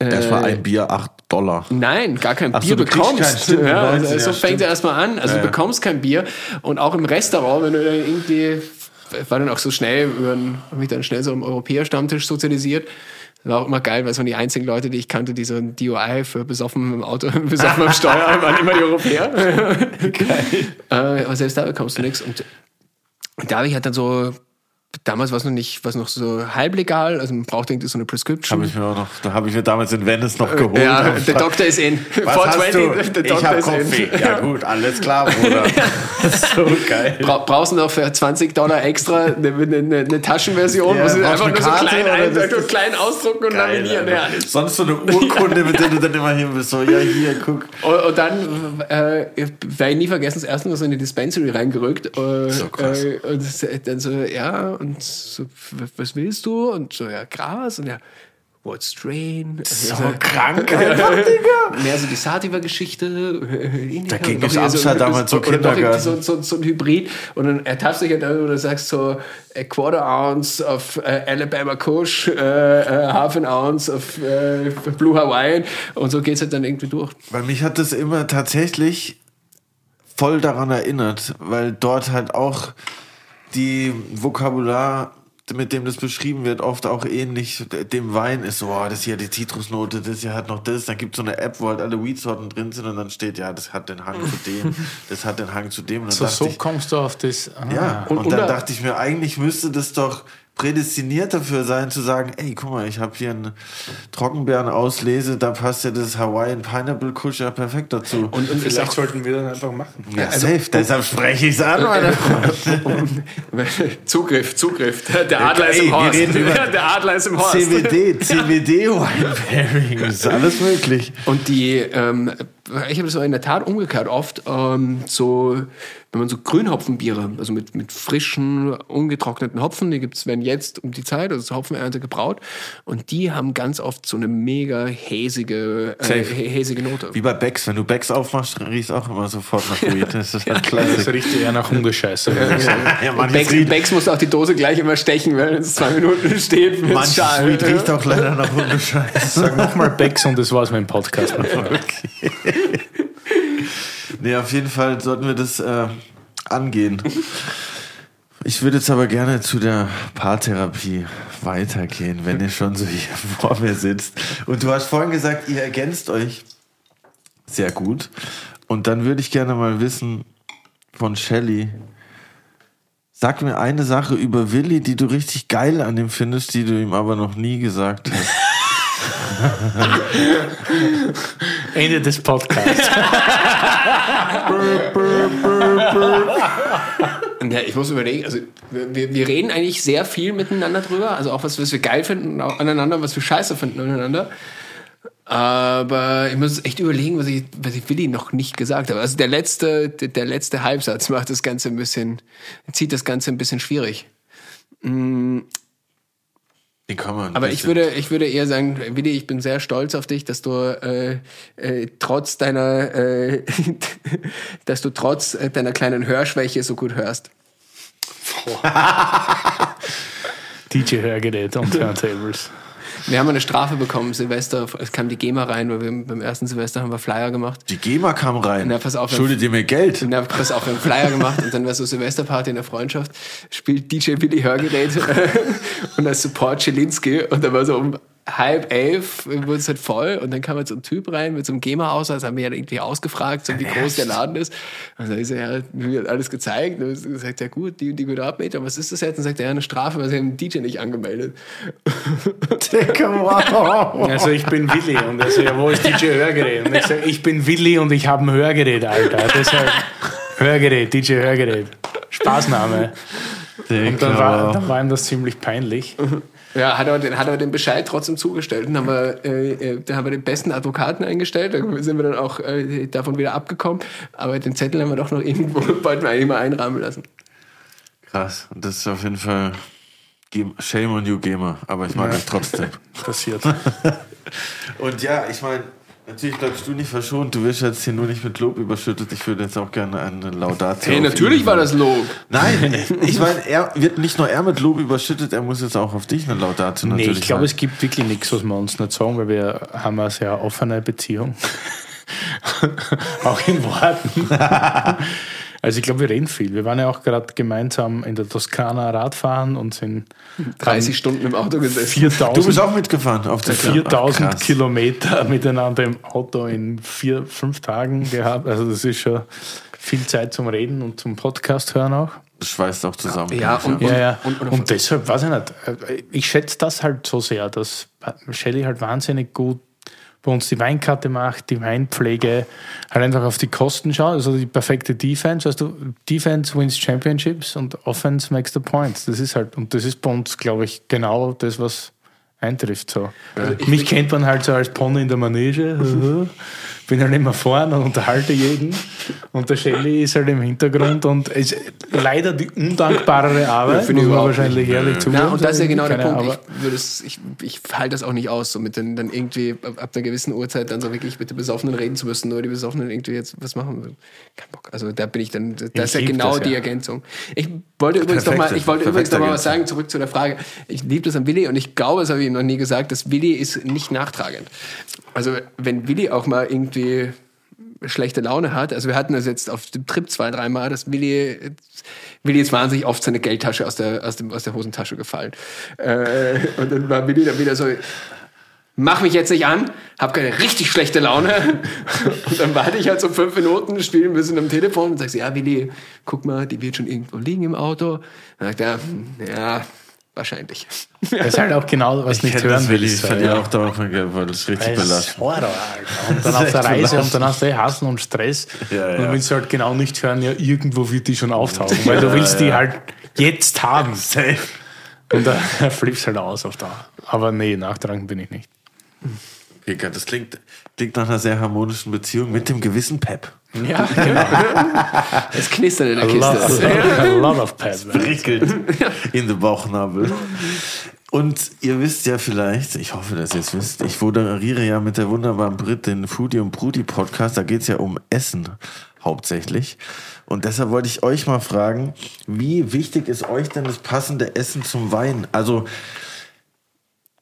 Erstmal ein Bier, 8 Dollar. Nein, gar kein Ach so, Bier du kriegst bekommst. kein, ja, 19, also ja, so fängt er erstmal an. Also Ja, du bekommst kein Bier. Und auch im Restaurant, wenn du dann irgendwie, war dann auch so schnell, über einen- hab mich dann schnell so am Europäer-Stammtisch sozialisiert. War auch immer geil, weil es waren die einzigen Leute, die ich kannte, die so ein DOI für besoffen im Auto, [laughs] besoffen am Steuer, waren immer die Europäer. [laughs] äh, aber selbst da bekommst du nichts. Und da habe ich halt dann so, damals war es noch nicht, war es noch so halblegal, also man braucht irgendwie so eine Prescription. Habe ich mir auch noch, da habe ich mir damals in Venice noch geholt. ja, Hab der Doktor ist in. Was hast 420, du? der Ich habe Doktor ist Kaffee. in. Ja gut, alles klar, Bruder. [laughs] so geil. Bra brauchst du noch für 20 Dollar extra eine, eine, eine Taschenversion, Ja, wo sie einfach nur so klein, ein, so klein ausdrucken und Geil, laminieren. Ja. Sonst so eine Urkunde, mit der du dann immer hin bist. So, ja, hier, guck. Und, und dann äh, werde ich nie vergessen, das erste Mal so in die Dispensary reingerückt. Äh, So krass. Äh, und dann so, ja, und so, was willst du? Und so, ja, Gras. Und ja, what strain? So [laughs] Also, krank [laughs] einfach, Digga. Mehr so die Sativa-Geschichte. Dagegen Doch ist eher Amsterdam halt so oder doch irgendwie Kindergarten. so, so, so ein Hybrid. Und dann ertappst du dich halt an, oder sagst so, a quarter ounce of äh, Alabama Kush, äh, äh, half an ounce of äh, Blue Hawaiian. Und so geht's halt dann irgendwie durch. Weil mich hat das immer tatsächlich voll daran erinnert, weil dort halt auch die Vokabular, mit dem das beschrieben wird, oft auch ähnlich dem Wein ist. So, oh, das hier die Zitrusnote, das hier hat noch das. Dann gibt es so eine App, wo halt alle Weedsorten drin sind und dann steht, ja, das hat den Hang zu [laughs] dem, das hat den Hang zu dem. Und dann So, so ich, kommst du auf das. Ah. ja, Und- und, dann da- dachte ich mir, eigentlich müsste das doch prädestiniert dafür sein, zu sagen, ey, guck mal, ich habe hier einen Trockenbeeren-Auslese, da passt ja das Hawaiian Pineapple Kush ja perfekt dazu. Und, und Vielleicht auch sollten wir dann einfach machen. ja, safe, deshalb spreche ich es an, meine Freunde. [laughs] Zugriff, Zugriff. [laughs] Der, Adler ist im Horst. Der Adler ist im Horst. CBD, CBD-Wine-Pairing, ist alles möglich. Und die, ähm, ich habe das auch in der Tat umgekehrt oft, ähm, so, wenn man so Grünhopfenbiere, also mit, mit frischen, ungetrockneten Hopfen, die gibt's werden jetzt um die Zeit, also zur Hopfenernte gebraut, und die haben ganz oft so eine mega häsige, äh, häsige Note. Wie bei Becks, wenn du Becks aufmachst, riechst auch immer sofort nach [laughs] Weed. Das ist ein Das Klassik. riecht eher nach sagen. Ja, manches Becks, Becks muss auch die Dose gleich immer stechen, weil es zwei Minuten [laughs] steht manches Schal. Weed riecht auch leider nach Hundescheiß. Sag nochmal Becks und das war's mit dem Podcast. mein Freund. [laughs] Nee, auf jeden Fall sollten wir das äh, angehen. Ich würde jetzt aber gerne zu der Paartherapie weitergehen, wenn ihr schon so hier [laughs] vor mir sitzt. Und du hast vorhin gesagt, ihr ergänzt euch sehr gut. Und dann würde ich gerne mal wissen, von Shelly. Sag mir eine Sache über Willi, die du richtig geil an ihm findest, die du ihm aber noch nie gesagt hast. [laughs] Ende des Podcasts. Ja, ich muss überlegen, also wir, wir reden eigentlich sehr viel miteinander drüber, also auch was, was wir geil finden aneinander, was wir scheiße finden aneinander. Aber ich muss echt überlegen, was ich, was ich Willi noch nicht gesagt habe. Also der letzte, der, letzte Halbsatz macht das Ganze ein bisschen, zieht das Ganze ein bisschen schwierig. Den kann man. aber ich würde, ich würde eher sagen, Willi, ich bin sehr stolz auf dich, dass du äh, äh, trotz deiner, äh, [laughs] dass du trotz äh, deiner kleinen Hörschwäche so gut hörst. [laughs] [laughs] DJ-Hörgerät und Turntables. Wir haben eine Strafe bekommen, Silvester, es kam die GEMA rein, weil wir beim ersten Silvester haben wir Flyer gemacht. Die GEMA kam rein. Na, pass auf, Schuldet ihr mir Geld? Und dann pass auf, wir haben Flyer gemacht und dann war so Silvesterparty in der Freundschaft, spielt DJ Billy Hörgerät [laughs] und als Support Schelinski und da war so um halb elf wurde es halt voll und dann kam halt so ein Typ rein mit so einem GEMA-Ausweis, haben wir ja irgendwie ausgefragt, so wie groß der Laden ist. Und dann ist er, ja, alles gezeigt und dann sagt ja gut, die die Quadratmeter, was ist das jetzt? Und sagt er, ja, eine Strafe, weil sie haben den DJ nicht angemeldet. Also ich bin Willi und er so, ja, wo ist DJ Hörgerät? Und ich sage, ich bin Willi und ich habe ein Hörgerät, Alter. Deshalb Hörgerät, DJ Hörgerät. Spaßname. Und dann war, dann war ihm das ziemlich peinlich. Ja, hat er, den, hat er den Bescheid trotzdem zugestellt. Dann haben wir, äh, äh, da haben wir den besten Advokaten eingestellt. Da sind wir dann auch äh, davon wieder abgekommen. Aber den Zettel haben wir doch noch irgendwo, [laughs] wollten wir eigentlich mal einrahmen lassen. Krass. Und das ist auf jeden Fall Shame on you, Gamer. Aber ich mag Ja. euch trotzdem. [laughs] Passiert. [laughs] Und ja, ich meine, natürlich bleibst du nicht verschont. Du wirst jetzt hier nur nicht mit Lob überschüttet. Ich würde jetzt auch gerne eine Laudatio. Hey, natürlich war das Lob. Nein, ich meine, er wird nicht nur er mit Lob überschüttet, er muss jetzt auch auf dich eine Laudatio Nee, natürlich ich glaube, es gibt wirklich nichts, was wir uns nicht sagen, weil wir haben eine sehr offene Beziehung. [laughs] auch in Worten. [laughs] also ich glaube, wir reden viel. Wir waren ja auch gerade gemeinsam in der Toskana Radfahren und sind 30 Stunden im Auto gesessen. 4000 Du bist auch mitgefahren auf der 4000 Ach. Kilometer miteinander im Auto in vier, fünf Tagen gehabt. Also das ist schon viel Zeit zum Reden und zum Podcast hören auch. Das schweißt auch zusammen. Ja, und- Ja, ja. und- Und, und- deshalb, weiß ich nicht, äh, ich schätze das halt so sehr, dass Shelly halt wahnsinnig gut bei uns die Weinkarte macht, die Weinpflege, halt einfach auf die Kosten schaut, also die perfekte Defense, weißt du, Defense wins Championships und Offense makes the points. Das ist halt, und das ist bei uns, glaube ich, genau das, was eintrifft. So. Mich kennt man halt so als Pony in der Manege. [laughs] [laughs] Bin halt immer vorne und unterhalte jeden. Und der Shelly ist halt im Hintergrund und ist leider die undankbarere Arbeit, finde muss ich man wahrscheinlich ehrlich Na, zugeben. und das ist ja genau der Punkt. Ich, ich, ich halte das auch nicht aus, so mit den, dann irgendwie ab, ab einer gewissen Uhrzeit dann so wirklich mit den Besoffenen reden zu müssen, oder die Besoffenen irgendwie jetzt was machen. Kein Bock. Also da bin ich dann, das ist ja genau das, ja. die Ergänzung. Ich wollte übrigens noch mal, ich wollte übrigens noch mal was sagen, zurück zu der Frage. Ich liebe das an Willi und ich glaube, das habe ich ihm noch nie gesagt, dass Willi ist nicht nachtragend. Also wenn Willi auch mal irgendwie schlechte Laune hat. Also wir hatten das jetzt auf dem Trip zwei, dreimal, dass Willi, Willi ist wahnsinnig oft seine Geldtasche aus der, aus, dem, aus der Hosentasche gefallen. Äh, und dann war Willi dann wieder so, mach mich jetzt nicht an, hab keine richtig schlechte Laune. Und dann warte ich halt so fünf Minuten, spiele ein bisschen am Telefon und sagst, ja Willi, guck mal, die wird schon irgendwo liegen im Auto. Dann sagt er, ja, wahrscheinlich. Das ist halt auch genau, was Ich nicht hören will, ich verliere auch darauf weil das ist richtig belastend. Alter. Und dann [laughs] auf der Reise und dann hast du eh Hassen und Stress. Ja, Und ja. willst du halt genau nicht hören, ja, irgendwo wird die schon auftauchen, weil du willst die halt jetzt haben. [laughs] Und da [laughs] flippst halt aus auf da. Aber nee, nachtragend bin ich nicht. Okay, das klingt, klingt nach einer sehr harmonischen Beziehung mit dem gewissen Pep. Ja, genau. Es knistert in der A lot, Kiste. a lot of Pep. Prickelt in den Bauchnabel. Und ihr wisst ja vielleicht, ich hoffe, dass ihr es wisst, ich moderiere ja mit der wunderbaren Brit den Foodie und Brudi Podcast. Da geht es ja um Essen hauptsächlich. Und deshalb wollte ich euch mal fragen, wie wichtig ist euch denn das passende Essen zum Wein? Also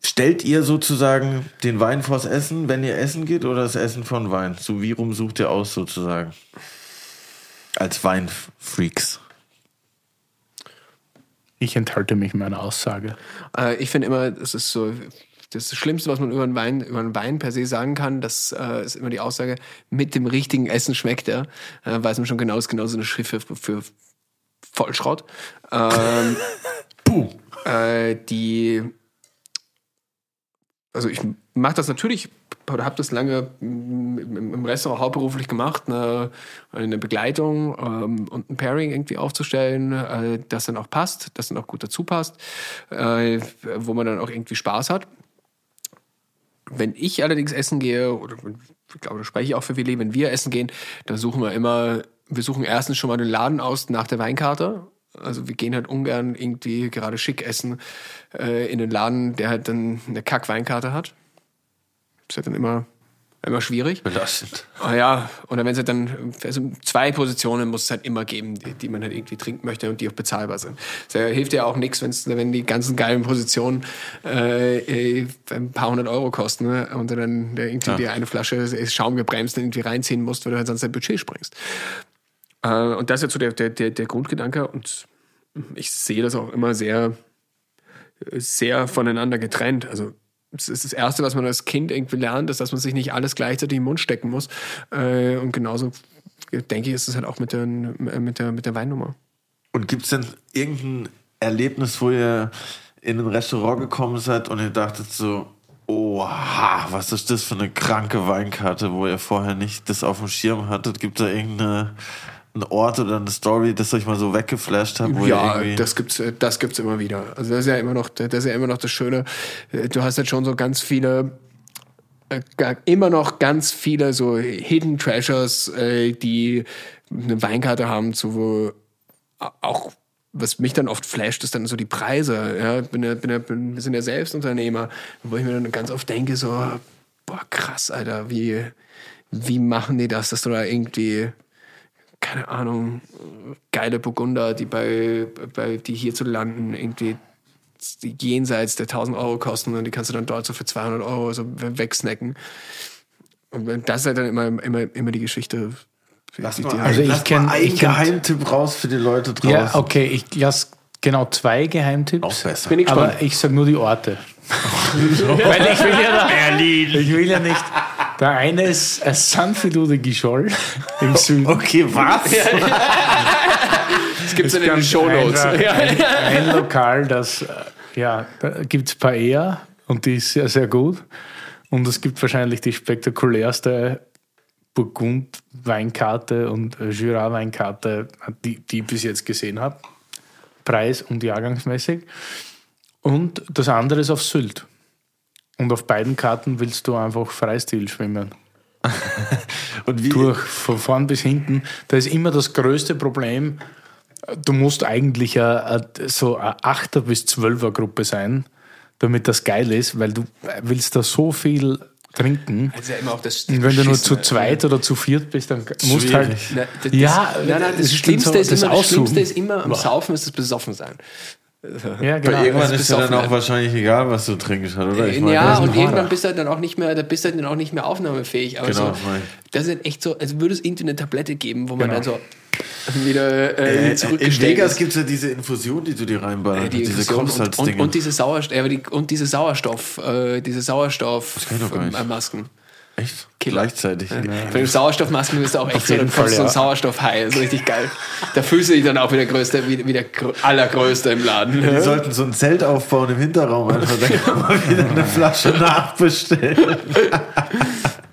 stellt ihr sozusagen den Wein vors Essen, wenn ihr essen geht, oder das Essen von Wein? So wie rum sucht ihr aus sozusagen? Als Weinfreaks. Ich enthalte mich meiner Aussage. Äh, ich finde immer, es ist so das Schlimmste, was man über einen Wein, über einen Wein per se sagen kann, das äh, ist immer die Aussage, mit dem richtigen Essen schmeckt er. Äh, weiß man schon genau, ist genau so eine Schrift für, für Vollschrott. Ähm, [laughs] Puh. Äh, die, also ich mache das natürlich habe das lange im Restaurant hauptberuflich gemacht, eine, eine Begleitung ähm, und ein Pairing irgendwie aufzustellen, äh, das dann auch passt, das dann auch gut dazu passt, äh, wo man dann auch irgendwie Spaß hat. Wenn ich allerdings essen gehe, oder ich glaube, da spreche ich auch für Willi, wenn wir essen gehen, dann suchen wir immer, wir suchen erstens schon mal den Laden aus nach der Weinkarte. Also wir gehen halt ungern irgendwie gerade schick essen äh, in den Laden, der halt dann eine Kack-Weinkarte hat ist halt dann immer, immer schwierig. Belastend. Oh ja, und wenn es halt dann, also zwei Positionen muss es halt immer geben, die, die man halt irgendwie trinken möchte und die auch bezahlbar sind. Das hilft ja auch nichts, wenn die ganzen geilen Positionen äh, äh, ein paar hundert Euro kosten ne? und dann irgendwie ja. die eine Flasche Schaum gebremst irgendwie reinziehen musst, weil du halt sonst dein Budget springst. Äh, und das ist jetzt so der, der, der, der Grundgedanke und ich sehe das auch immer sehr, sehr voneinander getrennt. Also das ist das Erste, was man als Kind irgendwie lernt, ist, dass man sich nicht alles gleichzeitig im Mund stecken muss. Äh, und genauso denke ich, ist es halt auch mit der, mit der, mit der Weinnummer. Und gibt es denn irgendein Erlebnis, wo ihr in ein Restaurant gekommen seid und ihr dachtet so, oha, was ist das für eine kranke Weinkarte, wo ihr vorher nicht das auf dem Schirm hattet? Gibt da irgendeine ein Ort oder eine Story, das euch mal so weggeflasht hat? ja, das gibt's, äh, das gibt's immer wieder. Also das ist ja immer noch, das ist ja immer noch das Schöne. Äh, du hast jetzt schon so ganz viele äh, immer noch ganz viele so Hidden Treasures, die eine Weinkarte haben, zu wo auch was mich dann oft flasht, ist dann so die Preise. Ja, bin ja, bin ja, bin, wir sind ja selbst Unternehmer, wo ich mir dann ganz oft denke so, boah krass, Alter, wie wie machen die das, dass du da irgendwie keine Ahnung, geile Burgunder, die bei, bei die hier zu landen irgendwie jenseits der 1000 Euro kosten und die kannst du dann dort so für 200 Euro so wegsnacken. Und das ist halt dann immer, immer, immer die Geschichte. Lass mal, also ich kenne einen Geheimtipp raus für die Leute draußen. Ja, okay, ich lasse genau zwei Geheimtipps. Auch besser. Bin ich aber ich sage nur die Orte. [laughs] Weil ich will ja [laughs] Berlin. Ich will ja nicht. Der eine ist San Feliu de im Süden. [laughs] Okay, was? das gibt es in den Show Notes. Ein, ein, Lokal, das, äh, ja, da gibt es Paella und die ist sehr, sehr gut. Und es gibt wahrscheinlich die spektakulärste Burgund-Weinkarte und Jura-Weinkarte, die, die ich bis jetzt gesehen habe. Preis- und jahrgangsmäßig. Und das andere ist auf Sylt. Und auf beiden Karten willst du einfach Freistil schwimmen. [laughs] und wie? Durch, von vorn bis hinten. Da ist immer das größte Problem, du musst eigentlich a, a, so eine 8er bis 12er Gruppe sein, damit das geil ist, weil du willst da so viel trinken. Also ja und wenn du nur zu zweit oder zu viert bist, dann musst du halt. Na, das, ja, nein, nein, das, das, Schlimmste, so, ist immer, das Schlimmste ist immer am Saufen ist das Besoffensein. Ja, genau. Weil irgendwann ist ja dann auch wahrscheinlich egal, was du trinkst, oder? Ich ja, und irgendwann bist du dann auch nicht mehr, da bist du dann auch nicht mehr aufnahmefähig. Aber genau, so, das ist echt so, als würde es irgendwie eine Tablette geben, wo man genau. dann so wieder äh, äh, In Vegas gibt es ja diese Infusion, die du dir reinballerst, äh, die diese Kochsalzdinge. Und, und, und, diese Sauerstoff, äh, und diese Sauerstoff, äh, diese Sauerstoffmasken. Echt? Killer. Gleichzeitig. Ja. Für die Sauerstoffmasken bist du auch echt so, dann Fall, ja. so ein Sauerstoffhai. Das ist richtig geil. Da fühlst du dich dann auch wie der Größte, wie, wie der Allergrößte im Laden. Wir sollten so ein Zelt aufbauen im Hinterraum einfach. Dann kann man wieder eine Flasche nachbestellen. [laughs]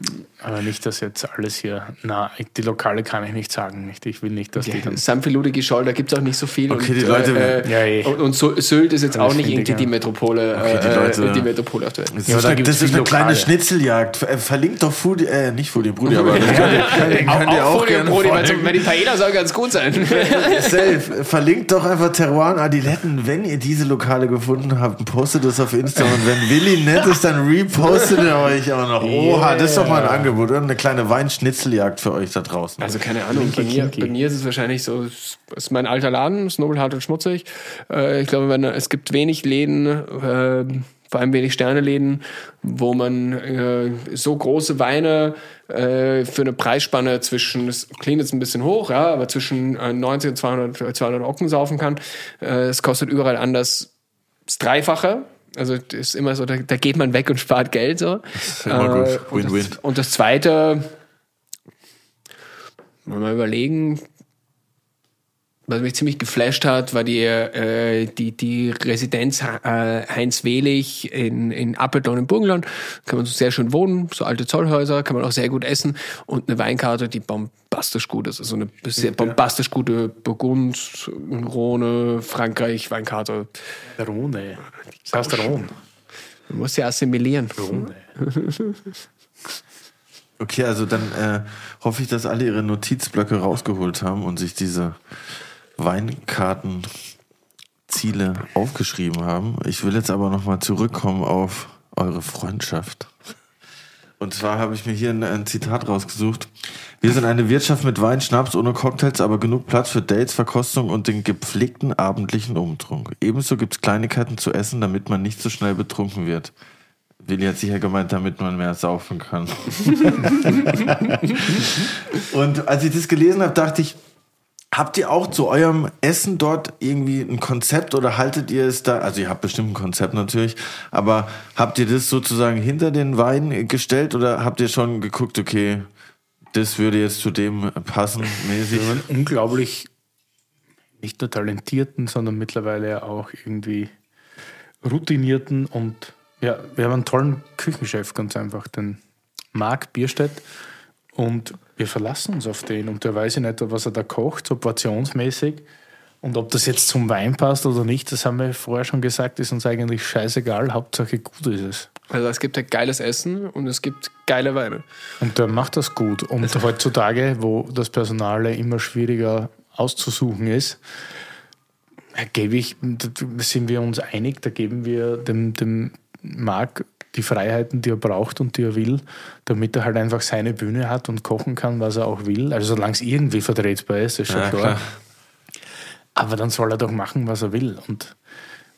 Aber nicht, dass jetzt alles hier. Na, die Lokale kann ich nicht sagen. Nicht. Ich will nicht, dass ja, die dann. Sanfilude Scholl, da gibt es auch nicht so viel. Okay, und, die Leute. Äh, ja, eh. und, und Sylt ist jetzt auch nicht irgendwie die Metropole. Okay, die, äh, Leute, die Metropole aktuell. Das, ja, ist, da das ist eine Lokale. kleine Schnitzeljagd. Äh, verlinkt doch Foodie, äh, nicht Foodie Brudi, aber [laughs] das könnt ihr, könnt, könnt ihr auch, auch gerne Brudi, weil die Paella soll ganz gut sein. [laughs] Safe. Verlinkt doch einfach Teruan Adiletten, wenn ihr diese Lokale gefunden habt, postet das auf Insta und wenn Willi nett ist, dann repostet er euch auch noch. Oha, das ist doch mal ein Angebot. Oder eine kleine Weinschnitzeljagd für euch da draußen. Also keine Ahnung, bei mir, bei mir ist es wahrscheinlich so, es ist mein alter Laden, ist nobelhart und schmutzig. Äh, ich glaube, wenn, es gibt wenig Läden, äh, vor allem wenig Sterneläden, wo man äh, so große Weine äh, für eine Preisspanne zwischen, das klingt jetzt ein bisschen hoch, ja, aber zwischen 90 und 200, 200 Ocken saufen kann. Äh, es kostet überall anders das Dreifache Also das ist immer so, da, da geht man weg und spart Geld so. ist immer gut. und, Win-win. das, und das zweite, mal überlegen, was mich ziemlich geflasht hat, war die, äh, die, die Residenz äh, Heinz Welig in, in Apeldoorn im Burgenland. Kann man so sehr schön wohnen, so alte Zollhäuser, kann man auch sehr gut essen und eine Weinkarte, die bombastisch gut ist. Also eine sehr bombastisch gute Burgund, Rhone, Frankreich Weinkarte. Rhone. Das heißt Rhone. Man muss sie assimilieren. Rhone. Okay, also dann äh, hoffe ich, dass alle ihre Notizblöcke rausgeholt haben und sich diese Weinkartenziele aufgeschrieben haben. Ich will jetzt aber nochmal zurückkommen auf eure Freundschaft. Und zwar habe ich mir hier ein, ein Zitat rausgesucht. Wir sind eine Wirtschaft mit Wein, Schnaps, ohne Cocktails, aber genug Platz für Dates, Verkostung und den gepflegten abendlichen Umtrunk. Ebenso gibt's Kleinigkeiten zu essen, damit man nicht so schnell betrunken wird. Willi hat sicher gemeint, damit man mehr saufen kann. [laughs] und als ich das gelesen habe, dachte ich, habt ihr auch zu eurem Essen dort irgendwie ein Konzept oder haltet ihr es da, also ihr habt bestimmt ein Konzept natürlich, aber habt ihr das sozusagen hinter den Wein gestellt oder habt ihr schon geguckt, okay, das würde jetzt zu dem passen mäßig? Wir einen unglaublich, nicht nur talentierten, sondern mittlerweile auch irgendwie routinierten und ja, wir haben einen tollen Küchenchef, ganz einfach, den Marc Bierstedt. Und wir verlassen uns auf den. Und der weiß ich nicht, was er da kocht, so portionsmäßig. Und ob das jetzt zum Wein passt oder nicht, das haben wir vorher schon gesagt, ist uns eigentlich scheißegal. Hauptsache gut ist es. Also es gibt ja geiles Essen und es gibt geile Weine. Und der macht das gut. Und heutzutage, wo das Personal immer schwieriger auszusuchen ist, gebe ich, sind wir uns einig, da geben wir dem, dem Marc die Freiheiten, die er braucht und die er will, damit er halt einfach seine Bühne hat und kochen kann, was er auch will. Also solange es irgendwie vertretbar ist, ist schon Ja, klar. klar. Aber dann soll er doch machen, was er will. Und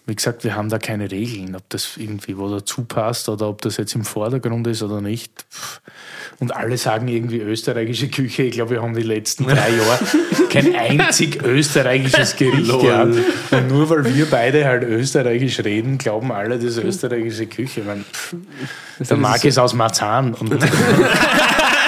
wie gesagt, wir haben da keine Regeln, ob das irgendwie wo dazu passt oder ob das jetzt im Vordergrund ist oder nicht. Und alle sagen irgendwie österreichische Küche. Ich glaube, wir haben die letzten [laughs] drei Jahre kein einzig österreichisches Gericht gehabt. Und nur weil wir beide halt österreichisch reden, glauben alle, das ist österreichische Küche. Ich meine, der Marc ist aus Marzahn. [laughs] [laughs]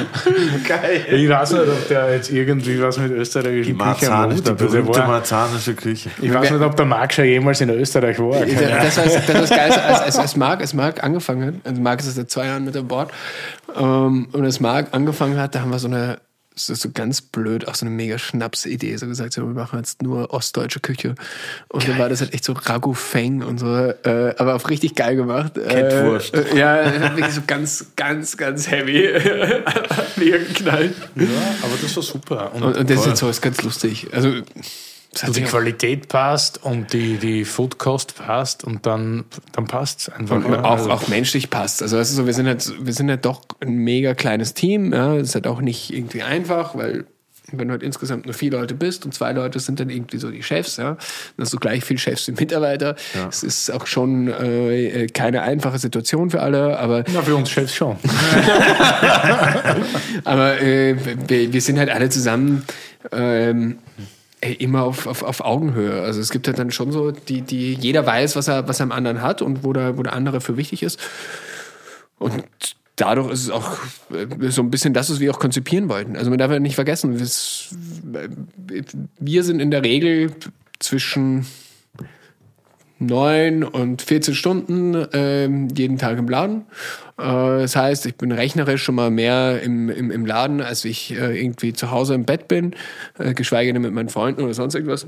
[laughs] Geil. ich weiß nicht, ob der jetzt irgendwie was mit österreichischen Küche am Hut die hat. Berühmte war- marzanische Küche. Ich weiß nicht, ob der Marc schon jemals in Österreich war. Das war das, das Geilste, als, als, als, Marc, als Marc angefangen hat, also Marc ist seit zwei Jahren mit an Bord, ähm, und als Marc angefangen hat, da haben wir so eine, so, so ganz blöd, auch so eine mega Schnapsidee, so gesagt, so, wir machen jetzt nur ostdeutsche Küche. Und dann war das halt echt so Ragu Feng und so, äh, aber auch richtig geil gemacht. Kettwurst. Äh, äh, ja, wirklich so ganz, ganz, ganz heavy. [laughs] mega geknallt. Ja, aber das war super. Und, Und, und das ist jetzt so, ist ganz lustig. Also, das die Qualität passt und die, die Foodkost passt und dann, dann passt es einfach. Ja. auch, Also, auch menschlich passt. Also, weißt du, so, wir sind halt, wir sind halt doch ein mega kleines Team. Ja, das ist halt auch nicht irgendwie einfach, weil wenn du halt insgesamt nur vier Leute bist und zwei Leute sind dann irgendwie so die Chefs, ja, dann hast du gleich viel Chefs wie Mitarbeiter. Es ist auch schon äh, keine einfache Situation für alle, aber Na, für uns Chefs schon. [laughs] aber äh, wir, wir sind halt alle zusammen ähm, ey, immer auf, auf, auf Augenhöhe. Also es gibt halt dann schon so, die, die, jeder weiß, was er, was er am anderen hat und wo der, wo der andere für wichtig ist. Und dadurch ist es auch äh, so ein bisschen das, was wir auch konzipieren wollten. Also man darf ja nicht vergessen, wir- wir sind in der Regel zwischen neun und 14 Stunden ähm, jeden Tag im Laden. Äh, das heißt, ich bin rechnerisch schon mal mehr im, im, im Laden, als ich äh, irgendwie zu Hause im Bett bin, äh, geschweige denn mit meinen Freunden oder sonst irgendwas.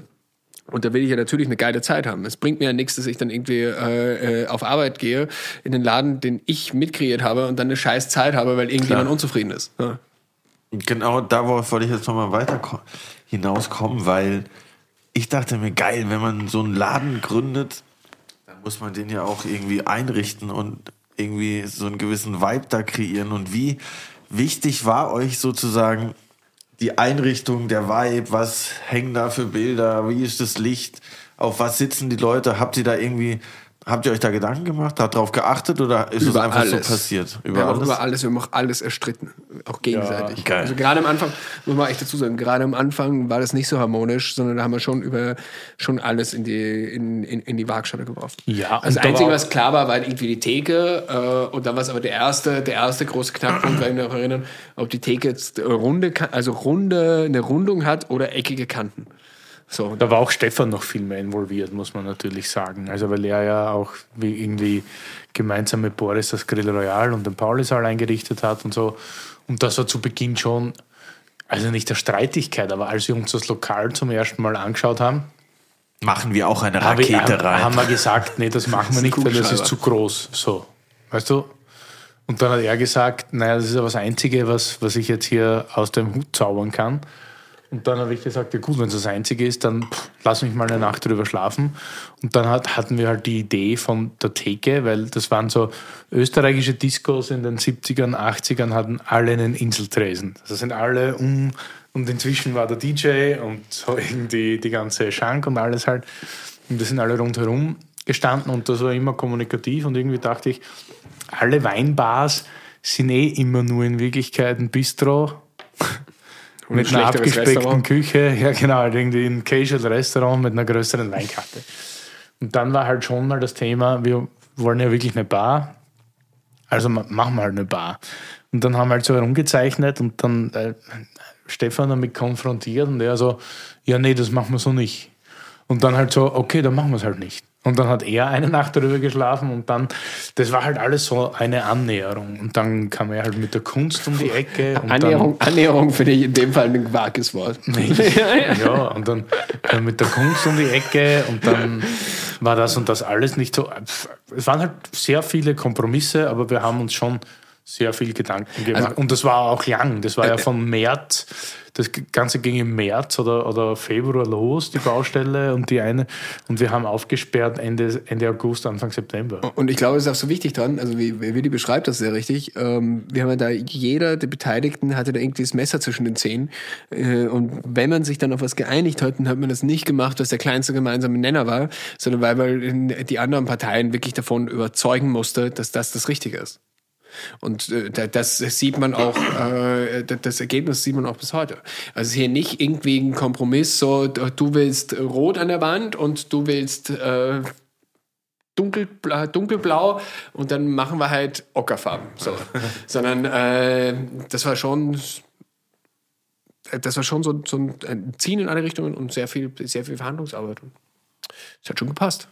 Und da will ich ja natürlich eine geile Zeit haben. Es bringt mir ja nichts, dass ich dann irgendwie äh, äh, auf Arbeit gehe, in den Laden, den ich mitkreiert habe und dann eine scheiß Zeit habe, weil irgendjemand unzufrieden ist. Ja. Genau darauf wollte ich jetzt nochmal weiter ko- hinauskommen, weil ich dachte mir, geil, wenn man so einen Laden gründet, dann muss man den ja auch irgendwie einrichten und irgendwie so einen gewissen Vibe da kreieren. Und wie wichtig war euch sozusagen die Einrichtung, der Vibe, was hängen da für Bilder, wie ist das Licht, auf was sitzen die Leute, habt ihr da irgendwie Habt ihr euch da Gedanken gemacht, darauf geachtet oder ist es Über einfach alles. so passiert? Wir Über haben auch alles? über alles, wir haben auch alles erstritten. Auch gegenseitig. geil. Also gerade am Anfang, muss man echt dazu sagen, gerade am Anfang war das nicht so harmonisch, sondern da haben wir schon über schon alles in die, in, in, in die Waagschale geworfen. Ja, Also das Einzige, was klar war, war irgendwie die Theke. Äh, und dann war es aber der erste, der erste große Knackpunkt, kann ich mich noch erinnern, ob die Theke jetzt runde, also runde, eine Rundung hat oder eckige Kanten. So, Da war auch Stefan noch viel mehr involviert, muss man natürlich sagen. Also weil er ja auch wie irgendwie gemeinsam mit Boris das Grill Royal und den Paulisaal eingerichtet hat und so. Und das war zu Beginn schon, also nicht der Streitigkeit, aber als wir uns das Lokal zum ersten Mal angeschaut haben, Machen wir auch eine ich- Rakete haben, rein. haben wir gesagt, nee, das machen wir nicht, weil das ist zu groß. So, weißt du? Und dann hat er gesagt, naja, das ist ja das Einzige, was, was ich jetzt hier aus dem Hut zaubern kann. Und dann habe ich gesagt, ja gut, wenn es das Einzige ist, dann pff, lass mich mal eine Nacht drüber schlafen. Und dann hat, hatten wir halt die Idee von der Theke, weil das waren so österreichische Discos in den 70ern, 80ern hatten alle einen Inseltresen. Das sind alle um, und inzwischen war der DJ und so irgendwie die ganze Schank und alles halt. Und wir sind alle rundherum gestanden und das war immer kommunikativ und irgendwie dachte ich, alle Weinbars sind eh immer nur in Wirklichkeit ein Bistro [laughs] mit ein einer abgespeckten Restaurant. Küche. [laughs] Ja, genau, irgendwie ein Casual-Restaurant mit einer größeren Weinkarte. Und dann war halt schon mal das Thema, wir wollen ja wirklich eine Bar, also ma- machen wir halt eine Bar. Und dann haben wir halt so herumgezeichnet und dann äh, Stefan damit konfrontiert und er so, ja, nee, das machen wir so nicht. Und dann halt so, okay, dann machen wir es halt nicht. Und dann hat er eine Nacht darüber geschlafen und dann, das war halt alles so eine Annäherung. Und dann kam er halt mit der Kunst um die Ecke. Annäherung, Annäherung finde ich in dem Fall ein vages Wort. [laughs] Dann, ja, und dann, dann mit der Kunst um die Ecke und dann war das und das alles nicht so. Es waren halt sehr viele Kompromisse, aber wir haben uns schon sehr viel Gedanken gemacht. Also- und das war auch lang. Das war ja von März, das Ganze ging im März oder, oder Februar los, die Baustelle und die eine. Und wir haben aufgesperrt Ende, Ende August, Anfang September. Und ich glaube, es ist auch so wichtig dran, also wie Willi beschreibt das sehr richtig. Ähm, wir haben ja da, jeder der Beteiligten hatte da irgendwie das Messer zwischen den Zähnen. Äh, und wenn man sich dann auf was geeinigt hat, dann hat man das nicht gemacht, was der kleinste gemeinsame Nenner war, sondern weil man die anderen Parteien wirklich davon überzeugen musste, dass das das Richtige ist. Und äh, da- das sieht man auch, äh, da- das Ergebnis sieht man auch bis heute. Also hier nicht irgendwie ein Kompromiss, so du willst rot an der Wand und du willst äh, dunkelblau, dunkelblau und dann machen wir halt Ockerfarben. So. [laughs] Sondern äh, das war schon das war schon so, so ein Ziehen in alle Richtungen und sehr viel, sehr viel Verhandlungsarbeit. Das hat schon gepasst.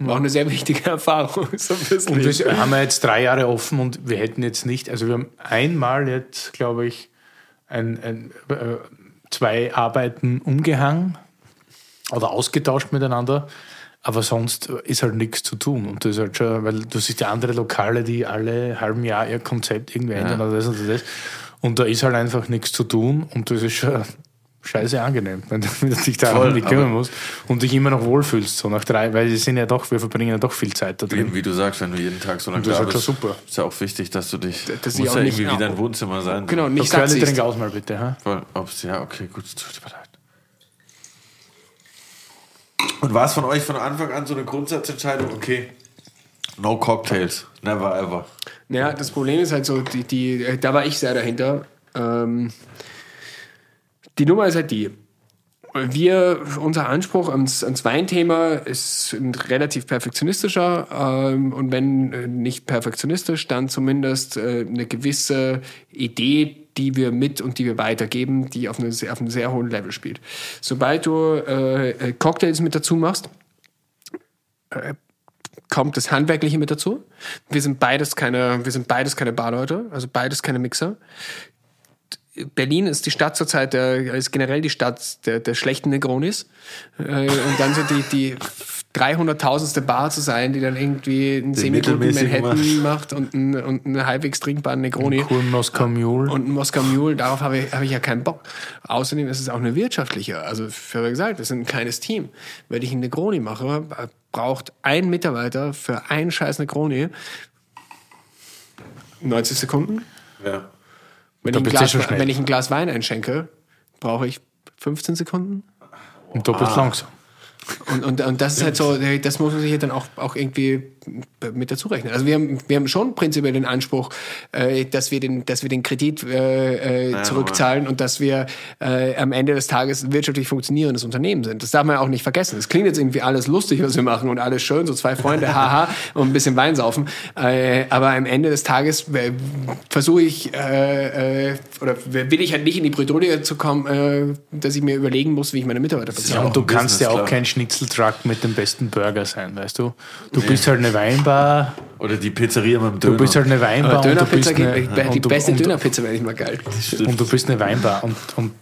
War auch eine sehr wichtige [laughs] Erfahrung. So ein bisschen. Und wir haben ja jetzt drei Jahre offen und wir hätten jetzt nicht, also wir haben einmal jetzt, glaube ich, ein, ein, äh, zwei Arbeiten umgehangen oder ausgetauscht miteinander, aber sonst ist halt nichts zu tun. Und das ist halt schon, weil du siehst ja andere Lokale, die alle halben Jahr ihr Konzept irgendwie ändern oder das und das. Und da ist halt einfach nichts zu tun und das ist schon scheiße angenehm, wenn du wenn du dich darum Voll, nicht kümmern musst und dich immer noch wohlfühlst, so nach drei, weil wir sind ja doch, wir verbringen ja doch viel Zeit da drin. Eben, wie du sagst, wenn du jeden Tag so lange das da ist bist, super. ist ja auch wichtig, dass du dich, dass muss ich auch ja nicht- irgendwie ja, wie dein Wohnzimmer sein. genau, nicht sagst trink aus mal bitte. Ha? Voll, ob's, ja, okay, gut, tut mir leid. Und war es von euch von Anfang an so eine Grundsatzentscheidung, okay, no Cocktails, never ever. Ja, das Problem ist halt so, die, die, äh, da war ich sehr dahinter. Ähm, die Nummer ist halt die. Wir, unser Anspruch ans, ans Weinthema ist ein relativ perfektionistischer ähm, und wenn äh, nicht perfektionistisch, dann zumindest äh, eine gewisse Idee, die wir mit und die wir weitergeben, die auf, eine, auf einem sehr hohen Level spielt. Sobald du äh, äh, Cocktails mit dazu machst, kommt das Handwerkliche mit dazu. Wir sind beides keine, wir sind beides keine Barleute, also beides keine Mixer. Berlin ist die Stadt zurzeit, der, ist generell die Stadt der, der schlechten Negronis. Äh, und dann so die, die 300.000. Bar zu sein, die dann irgendwie einen semi-guten Manhattan macht und einen, und einen halbwegs trinkbaren Negroni. Coolen Moskau Mule. Und ein Moskau Mule, darauf habe ich, habe ich ja keinen Bock. Außerdem ist es auch eine wirtschaftliche. Also, für gesagt, wir sind ein kleines Team. Wenn ich einen Negroni mache, braucht ein Mitarbeiter für einen scheiß Negroni 90 Sekunden. Ja. Wenn, ich ein, Glas, wenn ich ein Glas Wein einschenke, brauche ich 15 Sekunden. Und doppelt langsam. Und, und, und das ist halt so, das muss man sich dann auch, auch irgendwie mit dazu rechnen. Also wir haben, wir haben schon prinzipiell den Anspruch, äh, dass wir den, dass wir den Kredit äh, äh, zurückzahlen und dass wir äh, am Ende des Tages ein wirtschaftlich funktionierendes Unternehmen sind. Das darf man ja auch nicht vergessen. Es klingt jetzt irgendwie alles lustig, was wir machen und alles schön, so zwei Freunde, [laughs] haha, und ein bisschen Wein saufen. Äh, aber am Ende des Tages äh, versuche ich äh, äh, oder will ich halt nicht in die Bredouille zu kommen, äh, dass ich mir überlegen muss, wie ich meine Mitarbeiter bezahle. Ja, und du kannst ja Business, auch klar. kein Schnitzeltruck mit dem besten Burger sein, weißt du? Du bist halt eine Weinbar, Oder die Pizzeria mit dem Döner. du bist halt eine Weinbar Aber und du bist Dönerpizza geht, eine, die beste und, Dönerpizza wäre nicht mal geil. und du bist eine Weinbar und, und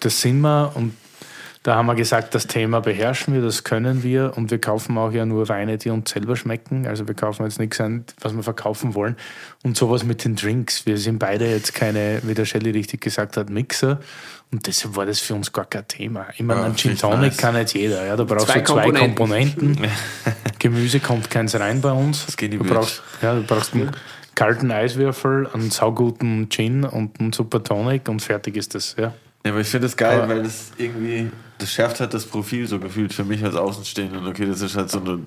das sind wir und da haben wir gesagt, das Thema beherrschen wir, das können wir und wir kaufen auch ja nur Weine, die uns selber schmecken. Also wir kaufen jetzt nichts ein, was wir verkaufen wollen. Und sowas mit den Drinks. Wir sind beide jetzt keine, wie der Shelley richtig gesagt hat, Mixer. Und deshalb war das für uns gar kein Thema. Ich meine, Ja, ein Gin richtig Tonic nice. kann nicht jeder. Ja, da brauchst Zwei du zwei Komponenten. Komponenten. [laughs] Gemüse kommt keins rein bei uns. Das geht nicht du brauchst, ja, du brauchst einen kalten Eiswürfel, einen sauguten Gin und einen Super Tonic und fertig ist das. Ja. Ja, aber ich finde das geil, Aber- weil das irgendwie, das schärft halt das Profil so gefühlt für mich als Außenstehender. Okay, das ist halt so eine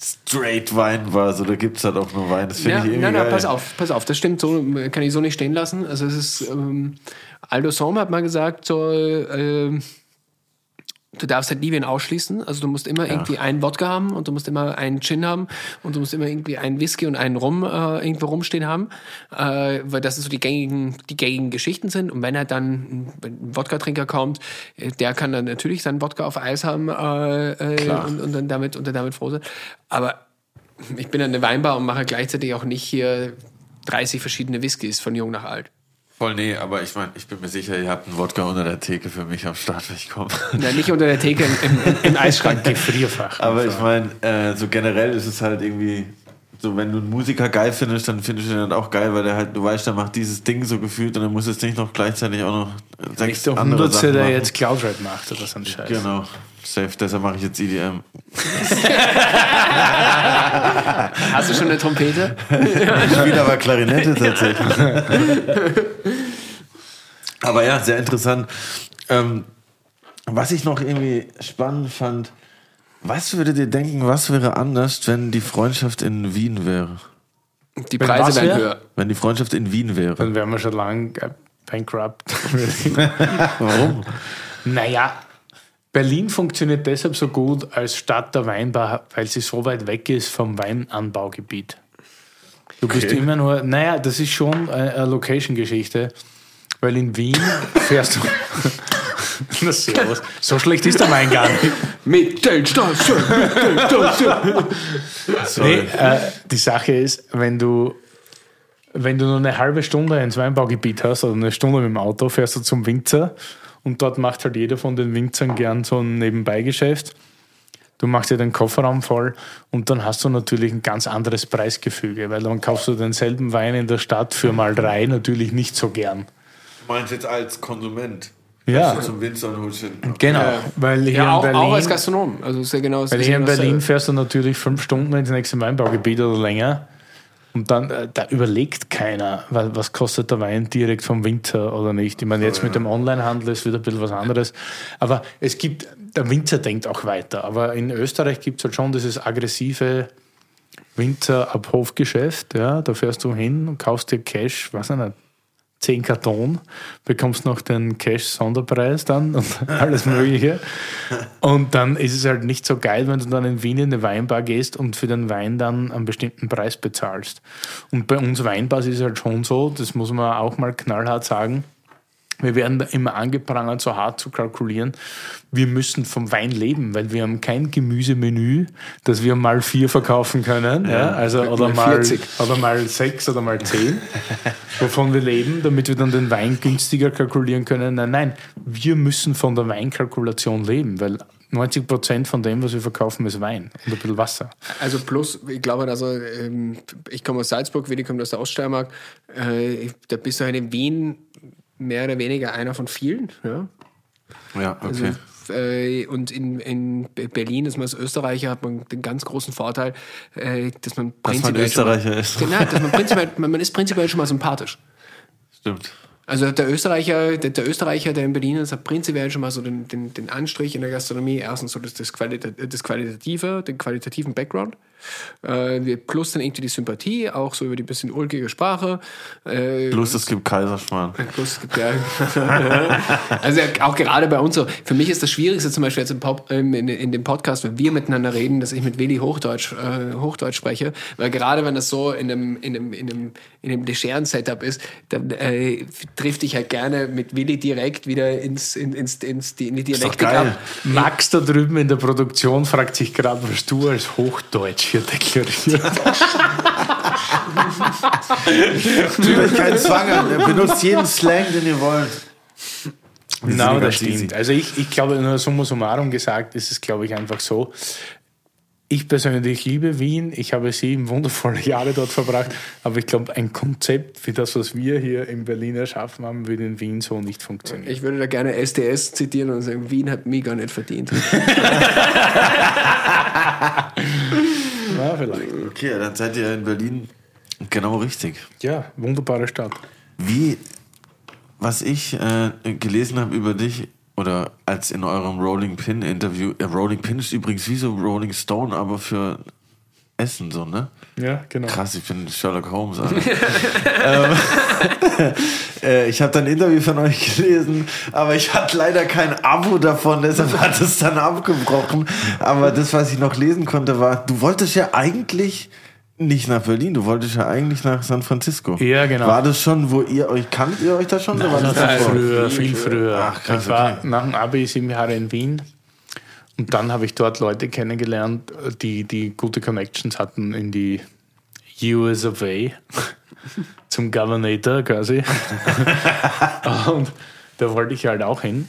straight Weinbar, so da gibt es halt auch nur Wein. Das finde Ja, ich irgendwie nein, nein, geil. pass auf, pass auf, das stimmt, so kann ich so nicht stehen lassen. Also es ist, ähm, Aldo Somm hat mal gesagt, so, ähm, du darfst halt nie wen ausschließen. Also du musst immer irgendwie einen Wodka haben und du musst immer einen Gin haben und du musst immer irgendwie einen Whisky und einen Rum äh, irgendwo rumstehen haben, äh, weil das so die gängigen, die gängigen Geschichten sind. Und wenn er dann ein Wodka-Trinker kommt, äh, der kann dann natürlich seinen Wodka auf Eis haben äh, äh, und, und dann damit und dann damit froh sein. Aber ich bin eine Weinbar und mache gleichzeitig auch nicht hier 30 verschiedene Whiskys von jung nach alt. Voll nee, aber ich meine, ich bin mir sicher, ihr habt einen Wodka unter der Theke für mich am Start, wenn ich komme. Ja, nicht unter der Theke im, im, im [laughs] Eisschrank. Gefrierfach. Aber ich meine, äh, so generell ist es halt irgendwie, so wenn du einen Musiker geil findest, dann findest du den halt auch geil, weil der halt, du weißt, der macht dieses Ding so gefühlt und dann muss es nicht noch gleichzeitig auch noch sechs Nicht der andere Hundertste, Sachen der machen. jetzt Cloud-Rap macht oder so ein Scheiß. Genau, safe, deshalb mache ich jetzt EDM. [laughs] Hast du schon eine Trompete? [laughs] Ich spiele aber Klarinette tatsächlich. Aber ja, sehr interessant. Ähm, was ich noch irgendwie spannend fand, was würdet ihr denken, was wäre anders, wenn die Freundschaft in Wien wäre? Die Wenn Preise was werden wär? höher. Wenn die Freundschaft in Wien wäre. Dann wären wir schon lang äh, bankrupt. [laughs] Warum? naja, Berlin funktioniert deshalb so gut als Stadt der Weinbar, weil sie so weit weg ist vom Weinanbaugebiet. Du bist Okay. immer nur, naja, das ist schon eine, eine Location-Geschichte, weil in Wien fährst du. [laughs] Na, servus. So schlecht ist der Wein gar nicht. Mittelstation, Mittelstation. Nee, äh, die Sache ist, wenn du, wenn du nur eine halbe Stunde ins Weinbaugebiet hast oder eine Stunde mit dem Auto, fährst du zum Winzer und dort macht halt jeder von den Winzern gern so ein Nebenbeigeschäft. Du machst dir den Kofferraum voll und dann hast du natürlich ein ganz anderes Preisgefüge, weil dann kaufst du denselben Wein in der Stadt für mal drei natürlich nicht so gern. Du meinst jetzt als Konsument? Ja. Zum Winzer und. Genau, Ja. weil hier Ja, auch, in Berlin, auch als Gastronom. Also ist ja genau Weil hier in genau Berlin fährst du natürlich fünf Stunden ins nächste Weinbaugebiet oder länger. Und dann, äh, da überlegt keiner, was kostet der Wein direkt vom Winzer oder nicht. Ich meine, jetzt mit dem Onlinehandel ist wieder ein bisschen was anderes. Aber es gibt, der Winzer denkt auch weiter. Aber in Österreich gibt es halt schon dieses aggressive Winzer-Ab-Hof-Geschäft. Ja, da fährst du hin und kaufst dir Cash, weiß ich nicht, 10 Karton, bekommst noch den Cash-Sonderpreis dann und [laughs] alles Mögliche. Und dann ist es halt nicht so geil, wenn du dann in Wien in eine Weinbar gehst und für den Wein dann einen bestimmten Preis bezahlst. Und bei uns Weinbars ist es halt schon so, das muss man auch mal knallhart sagen, wir werden da immer angeprangert, so hart zu kalkulieren. Wir müssen vom Wein leben, weil wir haben kein Gemüsemenü, das wir mal vier verkaufen können. Ja, also, oder, mal mal, 40. oder mal sechs oder mal zehn, [laughs] wovon wir leben, damit wir dann den Wein günstiger kalkulieren können. Nein, nein, wir müssen von der Weinkalkulation leben, weil 90 Prozent von dem, was wir verkaufen, ist Wein und ein bisschen Wasser. Also plus, ich glaube, also ähm, ich komme aus Salzburg, Willi kommt aus der Oststeiermark. Äh, da bist du halt in Wien mehr oder weniger einer von vielen. Ja? Ja, Also, okay. äh, und in, in Be- Berlin ist man als Österreicher, hat man den ganz großen Vorteil, äh, dass man Dass man prinzipiell schon mal- Österreicher ist. Genau, dass man prinzipiell, man man ist prinzipiell schon mal sympathisch. Stimmt. Also der Österreicher, der, der Österreicher, der in Berlin ist, hat prinzipiell schon mal so den, den, den Anstrich in der Gastronomie. Erstens so das, das, Qualita das Qualitative, den qualitativen Background. Äh, plus dann irgendwie die Sympathie, auch so über die bisschen ulkige Sprache. Äh, Plus es gibt Kaiserschmarrn. Plus, es gibt ja, [laughs] also auch gerade bei uns so. Für mich ist das Schwierigste zum Beispiel jetzt im Pop, ähm, in, in dem Podcast, wenn wir miteinander reden, dass ich mit Willi Hochdeutsch, äh, Hochdeutsch spreche, weil gerade wenn das so in einem, in einem, in einem, in einem Legeren-Setup ist, dann äh, trifft ich halt gerne mit Willi direkt wieder ins, in, ins, ins, die, in die Ist doch Dialektik geil. ab. Max da drüben in der Produktion fragt sich gerade, was du als Hochdeutsch hier deklarierst. [laughs] Tut euch keinen Zwang an. Benutzt jeden Slang, den ihr wollt. Genau, das ganz easy. stimmt. Also ich, ich glaube, nur summa summarum gesagt, ist es, glaube ich, einfach so. Ich persönlich liebe Wien. Ich habe sieben wundervolle [laughs] Jahre dort verbracht. Aber ich glaube, ein Konzept wie das, was wir hier in Berlin erschaffen haben, würde in Wien so nicht funktionieren. Ich würde da gerne SDS zitieren und sagen, Wien hat mich gar nicht verdient. [laughs] Ja, vielleicht. Okay, dann seid ihr in Berlin genau richtig. Ja, wunderbare Stadt. Wie, was ich äh, gelesen habe über dich, oder als in eurem Rolling Pin Interview, äh, Rolling Pin ist übrigens wie so Rolling Stone, aber für Essen so, ne? Ja, genau. Krass, ich bin Sherlock Holmes. [laughs] Ähm, [laughs] äh, ich habe dann ein Interview von euch gelesen, aber ich hatte leider kein Abo davon, deshalb hat es dann abgebrochen. Aber das, was ich noch lesen konnte, war, du wolltest ja eigentlich nicht nach Berlin, du wolltest ja eigentlich nach San Francisco. Ja, genau. War das schon, wo ihr euch, kannt ihr euch da schon? oder war das Nein, davor? früher, viel früher. Ach, krass, ich war okay. nach dem Abi sieben Jahre in Wien und dann habe ich dort Leute kennengelernt, die, die gute Connections hatten in die US of A [laughs] zum Governator quasi. [laughs] und da wollte ich halt auch hin.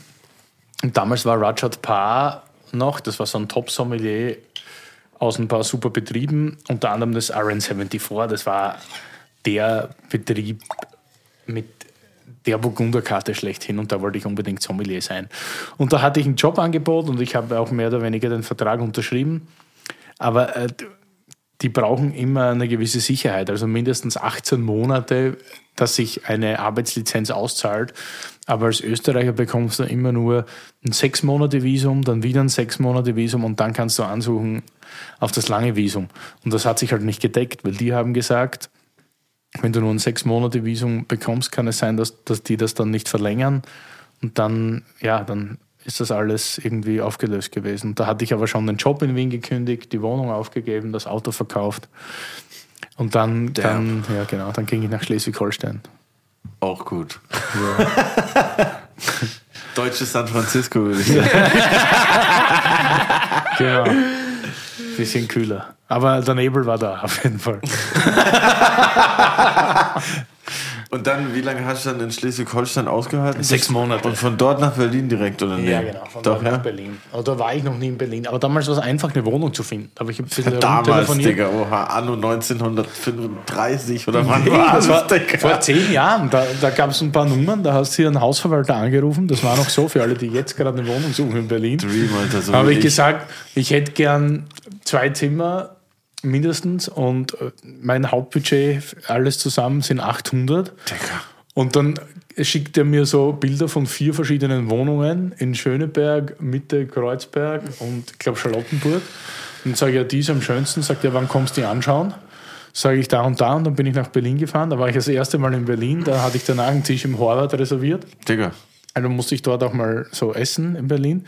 Und damals war Rajat Paar noch, das war so ein Top-Sommelier aus ein paar super Betrieben, unter anderem das RN74, das war der Betrieb mit der Burgunderkarte schlechthin und da wollte ich unbedingt Sommelier sein. Und da hatte ich ein Jobangebot und ich habe auch mehr oder weniger den Vertrag unterschrieben. Aber äh, die brauchen immer eine gewisse Sicherheit, also mindestens 18 Monate, dass sich eine Arbeitslizenz auszahlt. Aber als Österreicher bekommst du immer nur ein sechs Monate Visum, dann wieder ein sechs Monate Visum und dann kannst du ansuchen auf das lange Visum. Und das hat sich halt nicht gedeckt, weil die haben gesagt, wenn du nur ein sechs Monate Visum bekommst, kann es sein, dass, dass die das dann nicht verlängern und dann, ja, dann ist das alles irgendwie aufgelöst gewesen. Da hatte ich aber schon den Job in Wien gekündigt, die Wohnung aufgegeben, das Auto verkauft und dann, dann ja genau, dann ging ich nach Schleswig-Holstein. Auch gut. [laughs] Deutsches San Francisco, würde ich [laughs] sagen. Genau. Bisschen kühler. Aber der Nebel war da [laughs] auf jeden Fall. [laughs] Und dann, wie lange hast du dann in Schleswig-Holstein ausgehalten? Sechs Monate. Und von dort nach Berlin direkt, oder nicht? Ja, genau. Von Doch, dort ja? nach Berlin. Aber da war ich noch nie in Berlin. Aber damals war es einfach, eine Wohnung zu finden. Aber ich habe ein bisschen [laughs] Damals. Digga, oha, anno 1935 oder wann Nee, war das war Digga? vor zehn Jahren. Da, da gab es ein paar Nummern, da hast du hier einen Hausverwalter angerufen. Das war noch so für alle, die jetzt gerade eine Wohnung suchen in Berlin. Dream, Alter, so habe ich ich. gesagt, ich hätte gern zwei Zimmer mindestens und äh, mein Hauptbudget, alles zusammen, sind 800. Digga. Und dann schickt er mir so Bilder von vier verschiedenen Wohnungen in Schöneberg, Mitte, Kreuzberg und ich glaube Charlottenburg. Und sage ich, ja, die ist am schönsten. Sagt er, wann kommst du die anschauen? Sage ich da und da und dann bin ich nach Berlin gefahren. Da war ich das erste Mal in Berlin. Da hatte ich danach einen Tisch im Horvath reserviert. Digga. Also musste ich dort auch mal so essen in Berlin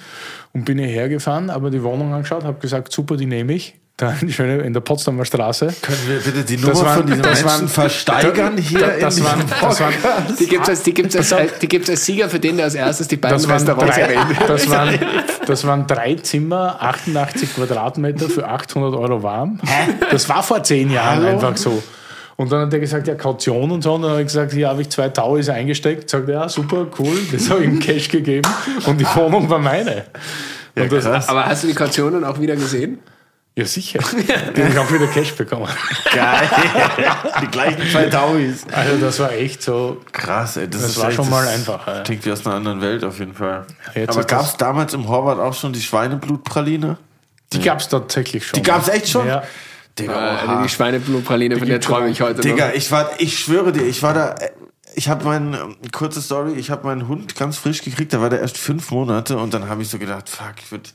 und bin hierher gefahren, habe die Wohnung angeschaut, habe gesagt, super, die nehme ich. Da [laughs] in, schöne, in der Potsdamer Straße. Können wir bitte die Nummer waren- von diesen Menschen waren- versteigern [laughs] hier Da- in das diesem waren, das waren, Die gibt es als, die gibt's als, als, die gibt's als Sieger für den, der als erstes die beiden das waren, Restaurants drei, das, waren, das waren drei Zimmer, 88 Quadratmeter für 800 Euro warm. Das war vor zehn Jahren einfach so. Und dann hat er gesagt, ja, Kaution und so. Und dann habe ich gesagt, hier habe ich zwei Tauis eingesteckt. Sagt er, ja, super, cool. Das habe ich ihm Cash gegeben. Und die Wohnung war meine. Und das. Aber hast du die Kautionen auch wieder gesehen? Ja, sicher. [laughs] Die habe ich auch wieder Cash bekommen. Geil. die gleichen zwei Tauis. Also das war echt so. Krass, ey. Das, Das ist war echt, schon mal das einfach, ja. Klingt wie aus einer anderen Welt auf jeden Fall. Jetzt Aber gab es damals im Horvath auch schon die Schweineblutpraline? Die gab es tatsächlich schon. Die gab es echt schon? Ja. Digga, Äh, oha. die Schweineblutpraline, von der träume ich heute Digga, noch. ich war, ich schwöre dir, ich war da, äh, ich habe meinen, ähm, kurze Story, ich habe meinen Hund ganz frisch gekriegt, da war der erst fünf Monate und dann habe ich so gedacht, fuck, ich würde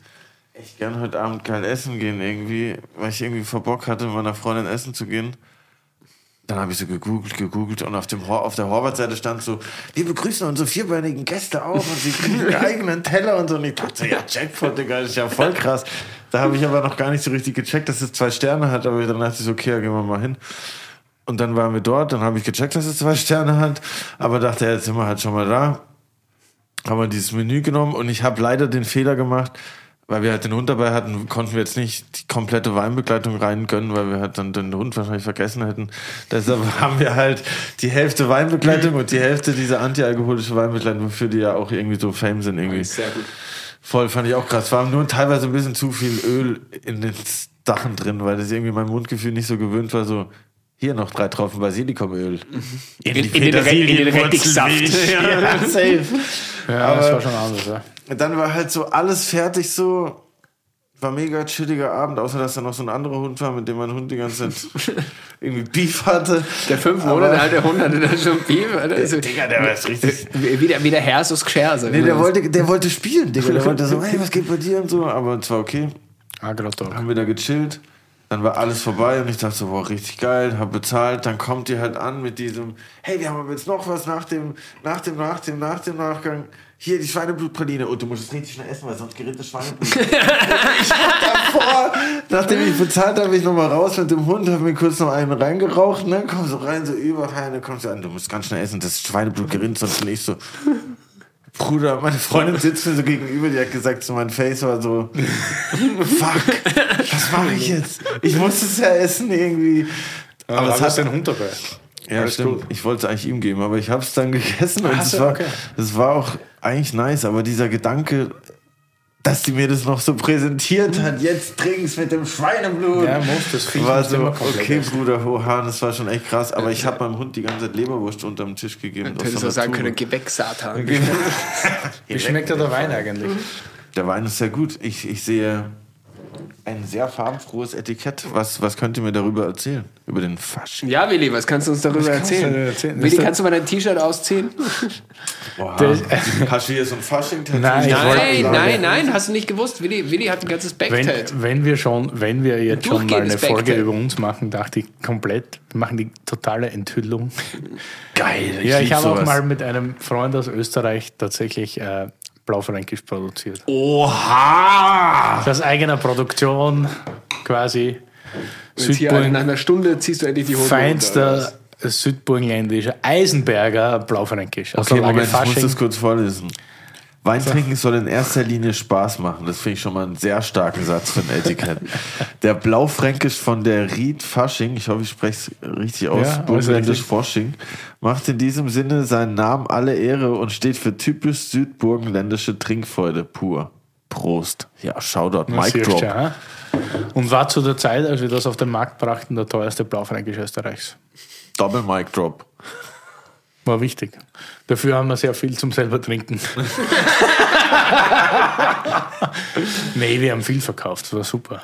echt gern heute Abend geil essen gehen irgendwie, weil ich irgendwie vor Bock hatte, mit meiner Freundin essen zu gehen. Dann habe ich so gegoogelt, gegoogelt und auf, dem, auf der Horvath-Seite stand so, wir begrüßen unsere vierbeinigen Gäste auch und sie kriegen einen eigenen Teller und so. Und ich dachte ja, Jackpot, Digga, das ist ja voll krass. Da habe ich aber noch gar nicht so richtig gecheckt, dass es zwei Sterne hat, aber dann dachte ich so, okay, gehen wir mal hin. Und dann waren wir dort, dann habe ich gecheckt, dass es zwei Sterne hat, aber dachte, jetzt sind wir halt schon mal da. Haben wir dieses Menü genommen und ich habe leider den Fehler gemacht, weil wir halt den Hund dabei hatten, konnten wir jetzt nicht die komplette Weinbegleitung rein gönnen, weil wir halt dann den Hund wahrscheinlich vergessen hätten. Deshalb [laughs] haben wir halt die Hälfte Weinbegleitung und die Hälfte diese antialkoholische Weinbegleitung, für die ja auch irgendwie so Fame sind irgendwie. Sehr gut. Voll, fand ich auch krass. War nur teilweise ein bisschen zu viel Öl in den Sachen drin, weil das irgendwie mein Mundgefühl nicht so gewöhnt war, so hier noch drei Tropfen Basilikumöl. In, In- in den Re- in den Rettichsaft. [laughs] ja, safe. Ja, das Aber- war schon anders, ja. Dann war halt so alles fertig so. War mega chilliger Abend, außer dass da noch so ein anderer Hund war, mit dem mein Hund die ganze Zeit [laughs] irgendwie Beef hatte. Der fünf Monate alte Hund hatte da schon Beef. Alter. Also, Digga, der war jetzt richtig. wie, der, wie der Herr so Gscher. So Nee, der wollte, der wollte spielen, Digga. Der wollte so, hey, was geht bei dir und so. Aber es war okay. Agro-Talk. haben wir da gechillt. Dann war alles vorbei und ich dachte so, boah, richtig geil, hab bezahlt. Dann kommt die halt an mit diesem, hey, wir haben aber jetzt noch was nach dem, nach dem, nach dem, nach dem Nachgang. Hier, die Schweineblutpraline. Und du musst es richtig schnell essen, weil sonst gerät das Schweineblut. [laughs] ich hab davor, nachdem ich bezahlt habe, ich nochmal raus mit dem Hund, hab mir kurz noch einen reingeraucht, ne, komm so rein, so überall, dann kommst du an, du musst ganz schnell essen, das Schweineblut gerinnt, sonst nicht so. Bruder, meine Freundin sitzt mir so gegenüber, die hat gesagt, so mein Face war so, [laughs] fuck, was mache ich jetzt? Ich muss es ja essen irgendwie. Aber es hat den Hund dabei. ja, Alles stimmt. gut. Ich wollte es eigentlich ihm geben, aber ich habe es dann gegessen und es war, okay. es war auch eigentlich nice, aber dieser Gedanke, dass die mir das noch so präsentiert hat, jetzt trink's mit dem Schweineblut. Ja, muss, das Viech war so, okay. Bruder, hoha, das war schon echt krass. Aber ich habe meinem Hund die ganze Zeit Leberwurst unterm Tisch gegeben. Du hättest auch sagen können, geh weg, Satan. [laughs] Wie schmeckt der Wein eigentlich? Der Wein ist sehr gut. Ich, ich sehe ein sehr farbenfrohes Etikett. Was, was könnt ihr mir darüber erzählen? Über den Fasching? Ja, Willi, was kannst du uns darüber erzählen? erzählen? Willi, kannst du mal dein T-Shirt ausziehen? Boah, Das- hast du hier so ein fasching Nein, ich Nein, sagen- nein, nein, hast du nicht gewusst. Willi, Willi hat ein ganzes Backtail. Wenn, wenn wir schon, wenn wir jetzt schon mal eine Folge Backtail. über uns machen, dachte ich komplett, wir machen die totale Enthüllung. Geil. ja, ich habe auch mal mit einem Freund aus Österreich tatsächlich äh, Blaufränkisch produziert. Oha! Das eigener Produktion quasi. Südburgen, nach einer Stunde ziehst du endlich die Hose feinster südburgenländischer Eisenberger Blaufränkisch. Aus Okay, Moment, ich muss das kurz vorlesen. Weintrinken soll in erster Linie Spaß machen. Das finde ich schon mal einen sehr starken Satz für ein Etikett. Der Blaufränkisch von der Ried Fasching, ich hoffe, ich spreche es richtig aus, Ja, burgenländisch richtig. Fasching, macht in diesem Sinne seinen Namen alle Ehre und steht für typisch südburgenländische Trinkfreude pur. Prost. Ja, Shoutout, Mic Drop. ja. Und war zu der Zeit, als wir das auf den Markt brachten, der teuerste Blaufränkisch Österreichs. Double Mic Drop. War wichtig. Dafür haben wir sehr viel zum selber trinken. [laughs] nee, wir haben viel verkauft, das war super.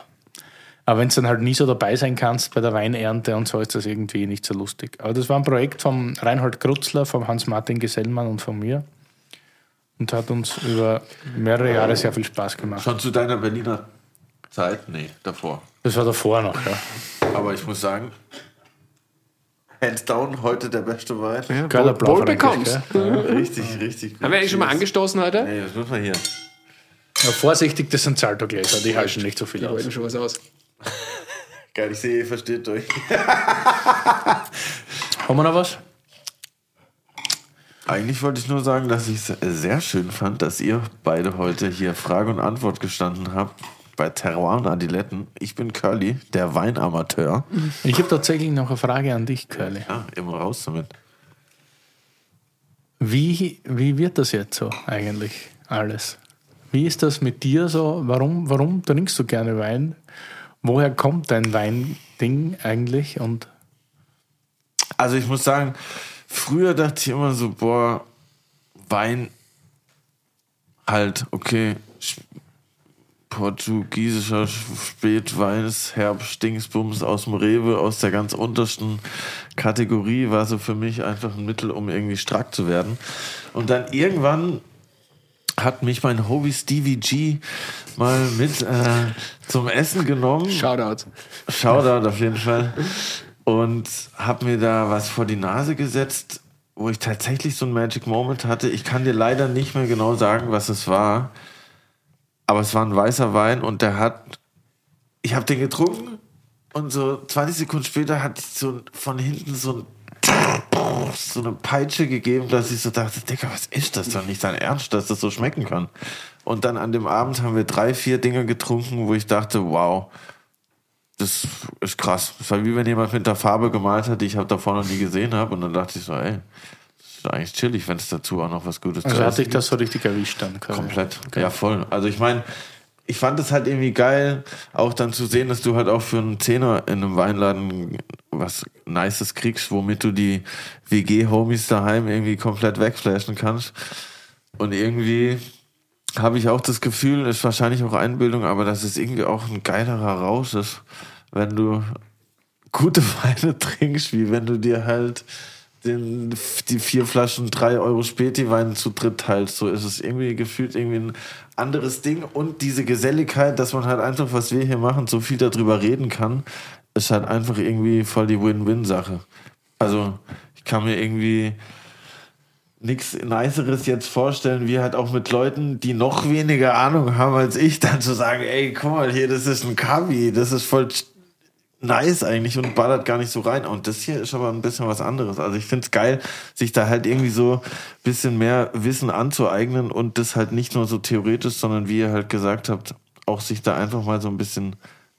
Aber wenn du dann halt nie so dabei sein kannst bei der Weinernte und so, ist das irgendwie nicht so lustig. Aber das war ein Projekt vom Reinhold Krutzler, vom Hans-Martin Gesellmann und von mir. Und hat uns über mehrere Jahre sehr viel Spaß gemacht. Schon zu deiner Berliner Zeit? Nee, davor. Das war davor noch, ja. Aber ich muss sagen, hands down, heute der beste Wein. Geiler Wohl- wohl Blaufränkisch, bekommst. gell? Richtig, richtig. Haben wir eigentlich schon mal angestoßen heute? Nee, das muss man hier. Ja, vorsichtig, das sind Saltogläser, die halten nicht so viel Wir aus. wollten schon was aus. Geil, ich sehe, ihr versteht euch. [laughs] Haben wir noch was? Eigentlich wollte ich nur sagen, dass ich es sehr schön fand, dass ihr beide heute hier Frage und Antwort gestanden habt bei Terroir und Adiletten. Ich bin Curly, der Weinamateur. Ich habe tatsächlich noch eine Frage an dich, Curly. Ja, immer raus damit. Wie, wie wird das jetzt so eigentlich alles? Wie ist das mit dir so? Warum, warum trinkst du gerne Wein? Woher kommt dein Weinding eigentlich? Und Also ich muss sagen, früher dachte ich immer so, boah, Wein halt, okay, portugiesischer Spätweiß, Herbst, Dingsbums aus dem Rewe, aus der ganz untersten Kategorie, war so für mich einfach ein Mittel, um irgendwie stark zu werden. Und dann irgendwann hat mich mein Hobby Stevie G mal mit äh, zum Essen genommen. Shoutout. Shoutout auf jeden Fall. Und hab mir da was vor die Nase gesetzt, wo ich tatsächlich so ein Magic Moment hatte. Ich kann dir leider nicht mehr genau sagen, was es war. Aber es war ein weißer Wein und der hat. Ich habe den getrunken und so 20 Sekunden später hat so von hinten so ein so eine Peitsche gegeben, dass ich so dachte, Digga, was ist das doch nicht dein Ernst, dass das so schmecken kann? Und dann an dem Abend haben wir drei, vier Dinge getrunken, wo ich dachte, wow, das ist krass. Das war wie wenn jemand mit der Farbe gemalt hat, die ich habe davor noch nie gesehen habe. Und dann dachte ich so, ey, ist eigentlich chillig, wenn es dazu auch noch was Gutes Also zu hat essen dich das so richtig erwischt dann. Komplett. Ja, voll. Also ich meine, ich fand es halt irgendwie geil, auch dann zu sehen, dass du halt auch für einen Zehner in einem Weinladen was Nices kriegst, womit du die WG-Homies daheim irgendwie komplett wegflashen kannst. Und irgendwie habe ich auch das Gefühl, ist wahrscheinlich auch Einbildung, aber dass es irgendwie auch ein geilerer Rausch ist, wenn du gute [laughs] Weine trinkst, wie wenn du dir halt den, die vier Flaschen drei Euro Späti-Wein zu dritt teilst. So ist es irgendwie gefühlt irgendwie ein anderes Ding. Und diese Geselligkeit, dass man halt einfach, was wir hier machen, so viel darüber reden kann, ist halt einfach irgendwie voll die Win-Win-Sache. Also ich kann mir irgendwie nichts Niceres jetzt vorstellen, wie halt auch mit Leuten, die noch weniger Ahnung haben als ich, dann zu sagen, ey, guck mal hier, das ist ein Kavi, das ist voll nice eigentlich und ballert gar nicht so rein. Und das hier ist aber ein bisschen was anderes. Also ich find's geil, sich da halt irgendwie so ein bisschen mehr Wissen anzueignen und das halt nicht nur so theoretisch, sondern wie ihr halt gesagt habt, auch sich da einfach mal so ein bisschen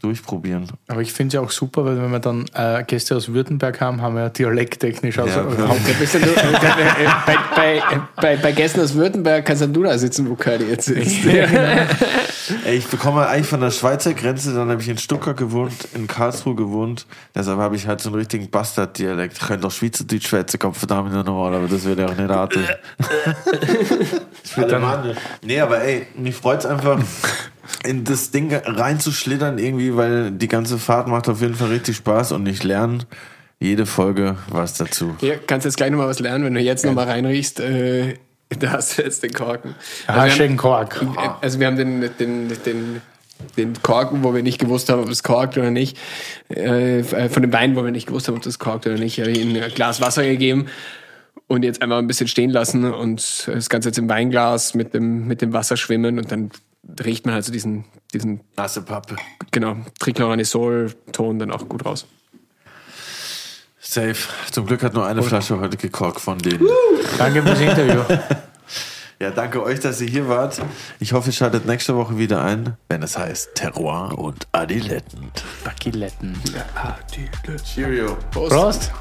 durchprobieren. Aber ich finde es ja auch super, weil wenn wir dann äh, Gäste aus Württemberg haben, haben wir ja dialekttechnisch also Ja, [laughs] ja äh, bei, bei, bei, bei Gästen aus Württemberg kannst dann du da sitzen, wo Curly jetzt sitzt. Ey, ich bekomme eigentlich von der Schweizer Grenze, dann habe ich in Stuttgart gewohnt, in Karlsruhe gewohnt. Deshalb habe ich halt so einen richtigen Bastard-Dialekt. Ich könnte doch Schweizerdeutsch schwätzen, kommt verdammt normal, aber das wird ja auch nicht raten. [laughs] ich der Mann. Nee, aber ey, mich freut's einfach, in das Ding reinzuschlittern irgendwie, weil die ganze Fahrt macht auf jeden Fall richtig Spaß und ich lerne jede Folge was dazu. Ja, kannst jetzt gleich nochmal was lernen, wenn du jetzt nochmal reinriechst. Äh, [laughs] da hast du jetzt den Korken. Ah, wir haben- schön Kork. Also wir haben den, den, den, den Korken, wo wir nicht gewusst haben, ob es korkt oder nicht, äh, von dem Wein, wo wir nicht gewusst haben, ob das korkt oder nicht, habe ich ihm ein Glas Wasser gegeben und jetzt einmal ein bisschen stehen lassen und das Ganze jetzt im Weinglas mit dem, mit dem Wasser schwimmen und dann riecht man halt so diesen, diesen Nasse Pappe. genau, Trichloranisol-Ton dann auch gut raus. Safe. Zum Glück hat nur eine Flasche heute gekorkt von denen. [laughs] Danke fürs Interview. [laughs] Ja, danke euch, dass ihr hier wart. Ich hoffe, ihr schaltet nächste Woche wieder ein, wenn es heißt Terroir und Adiletten. Bakiletten. Cheerio. Prost.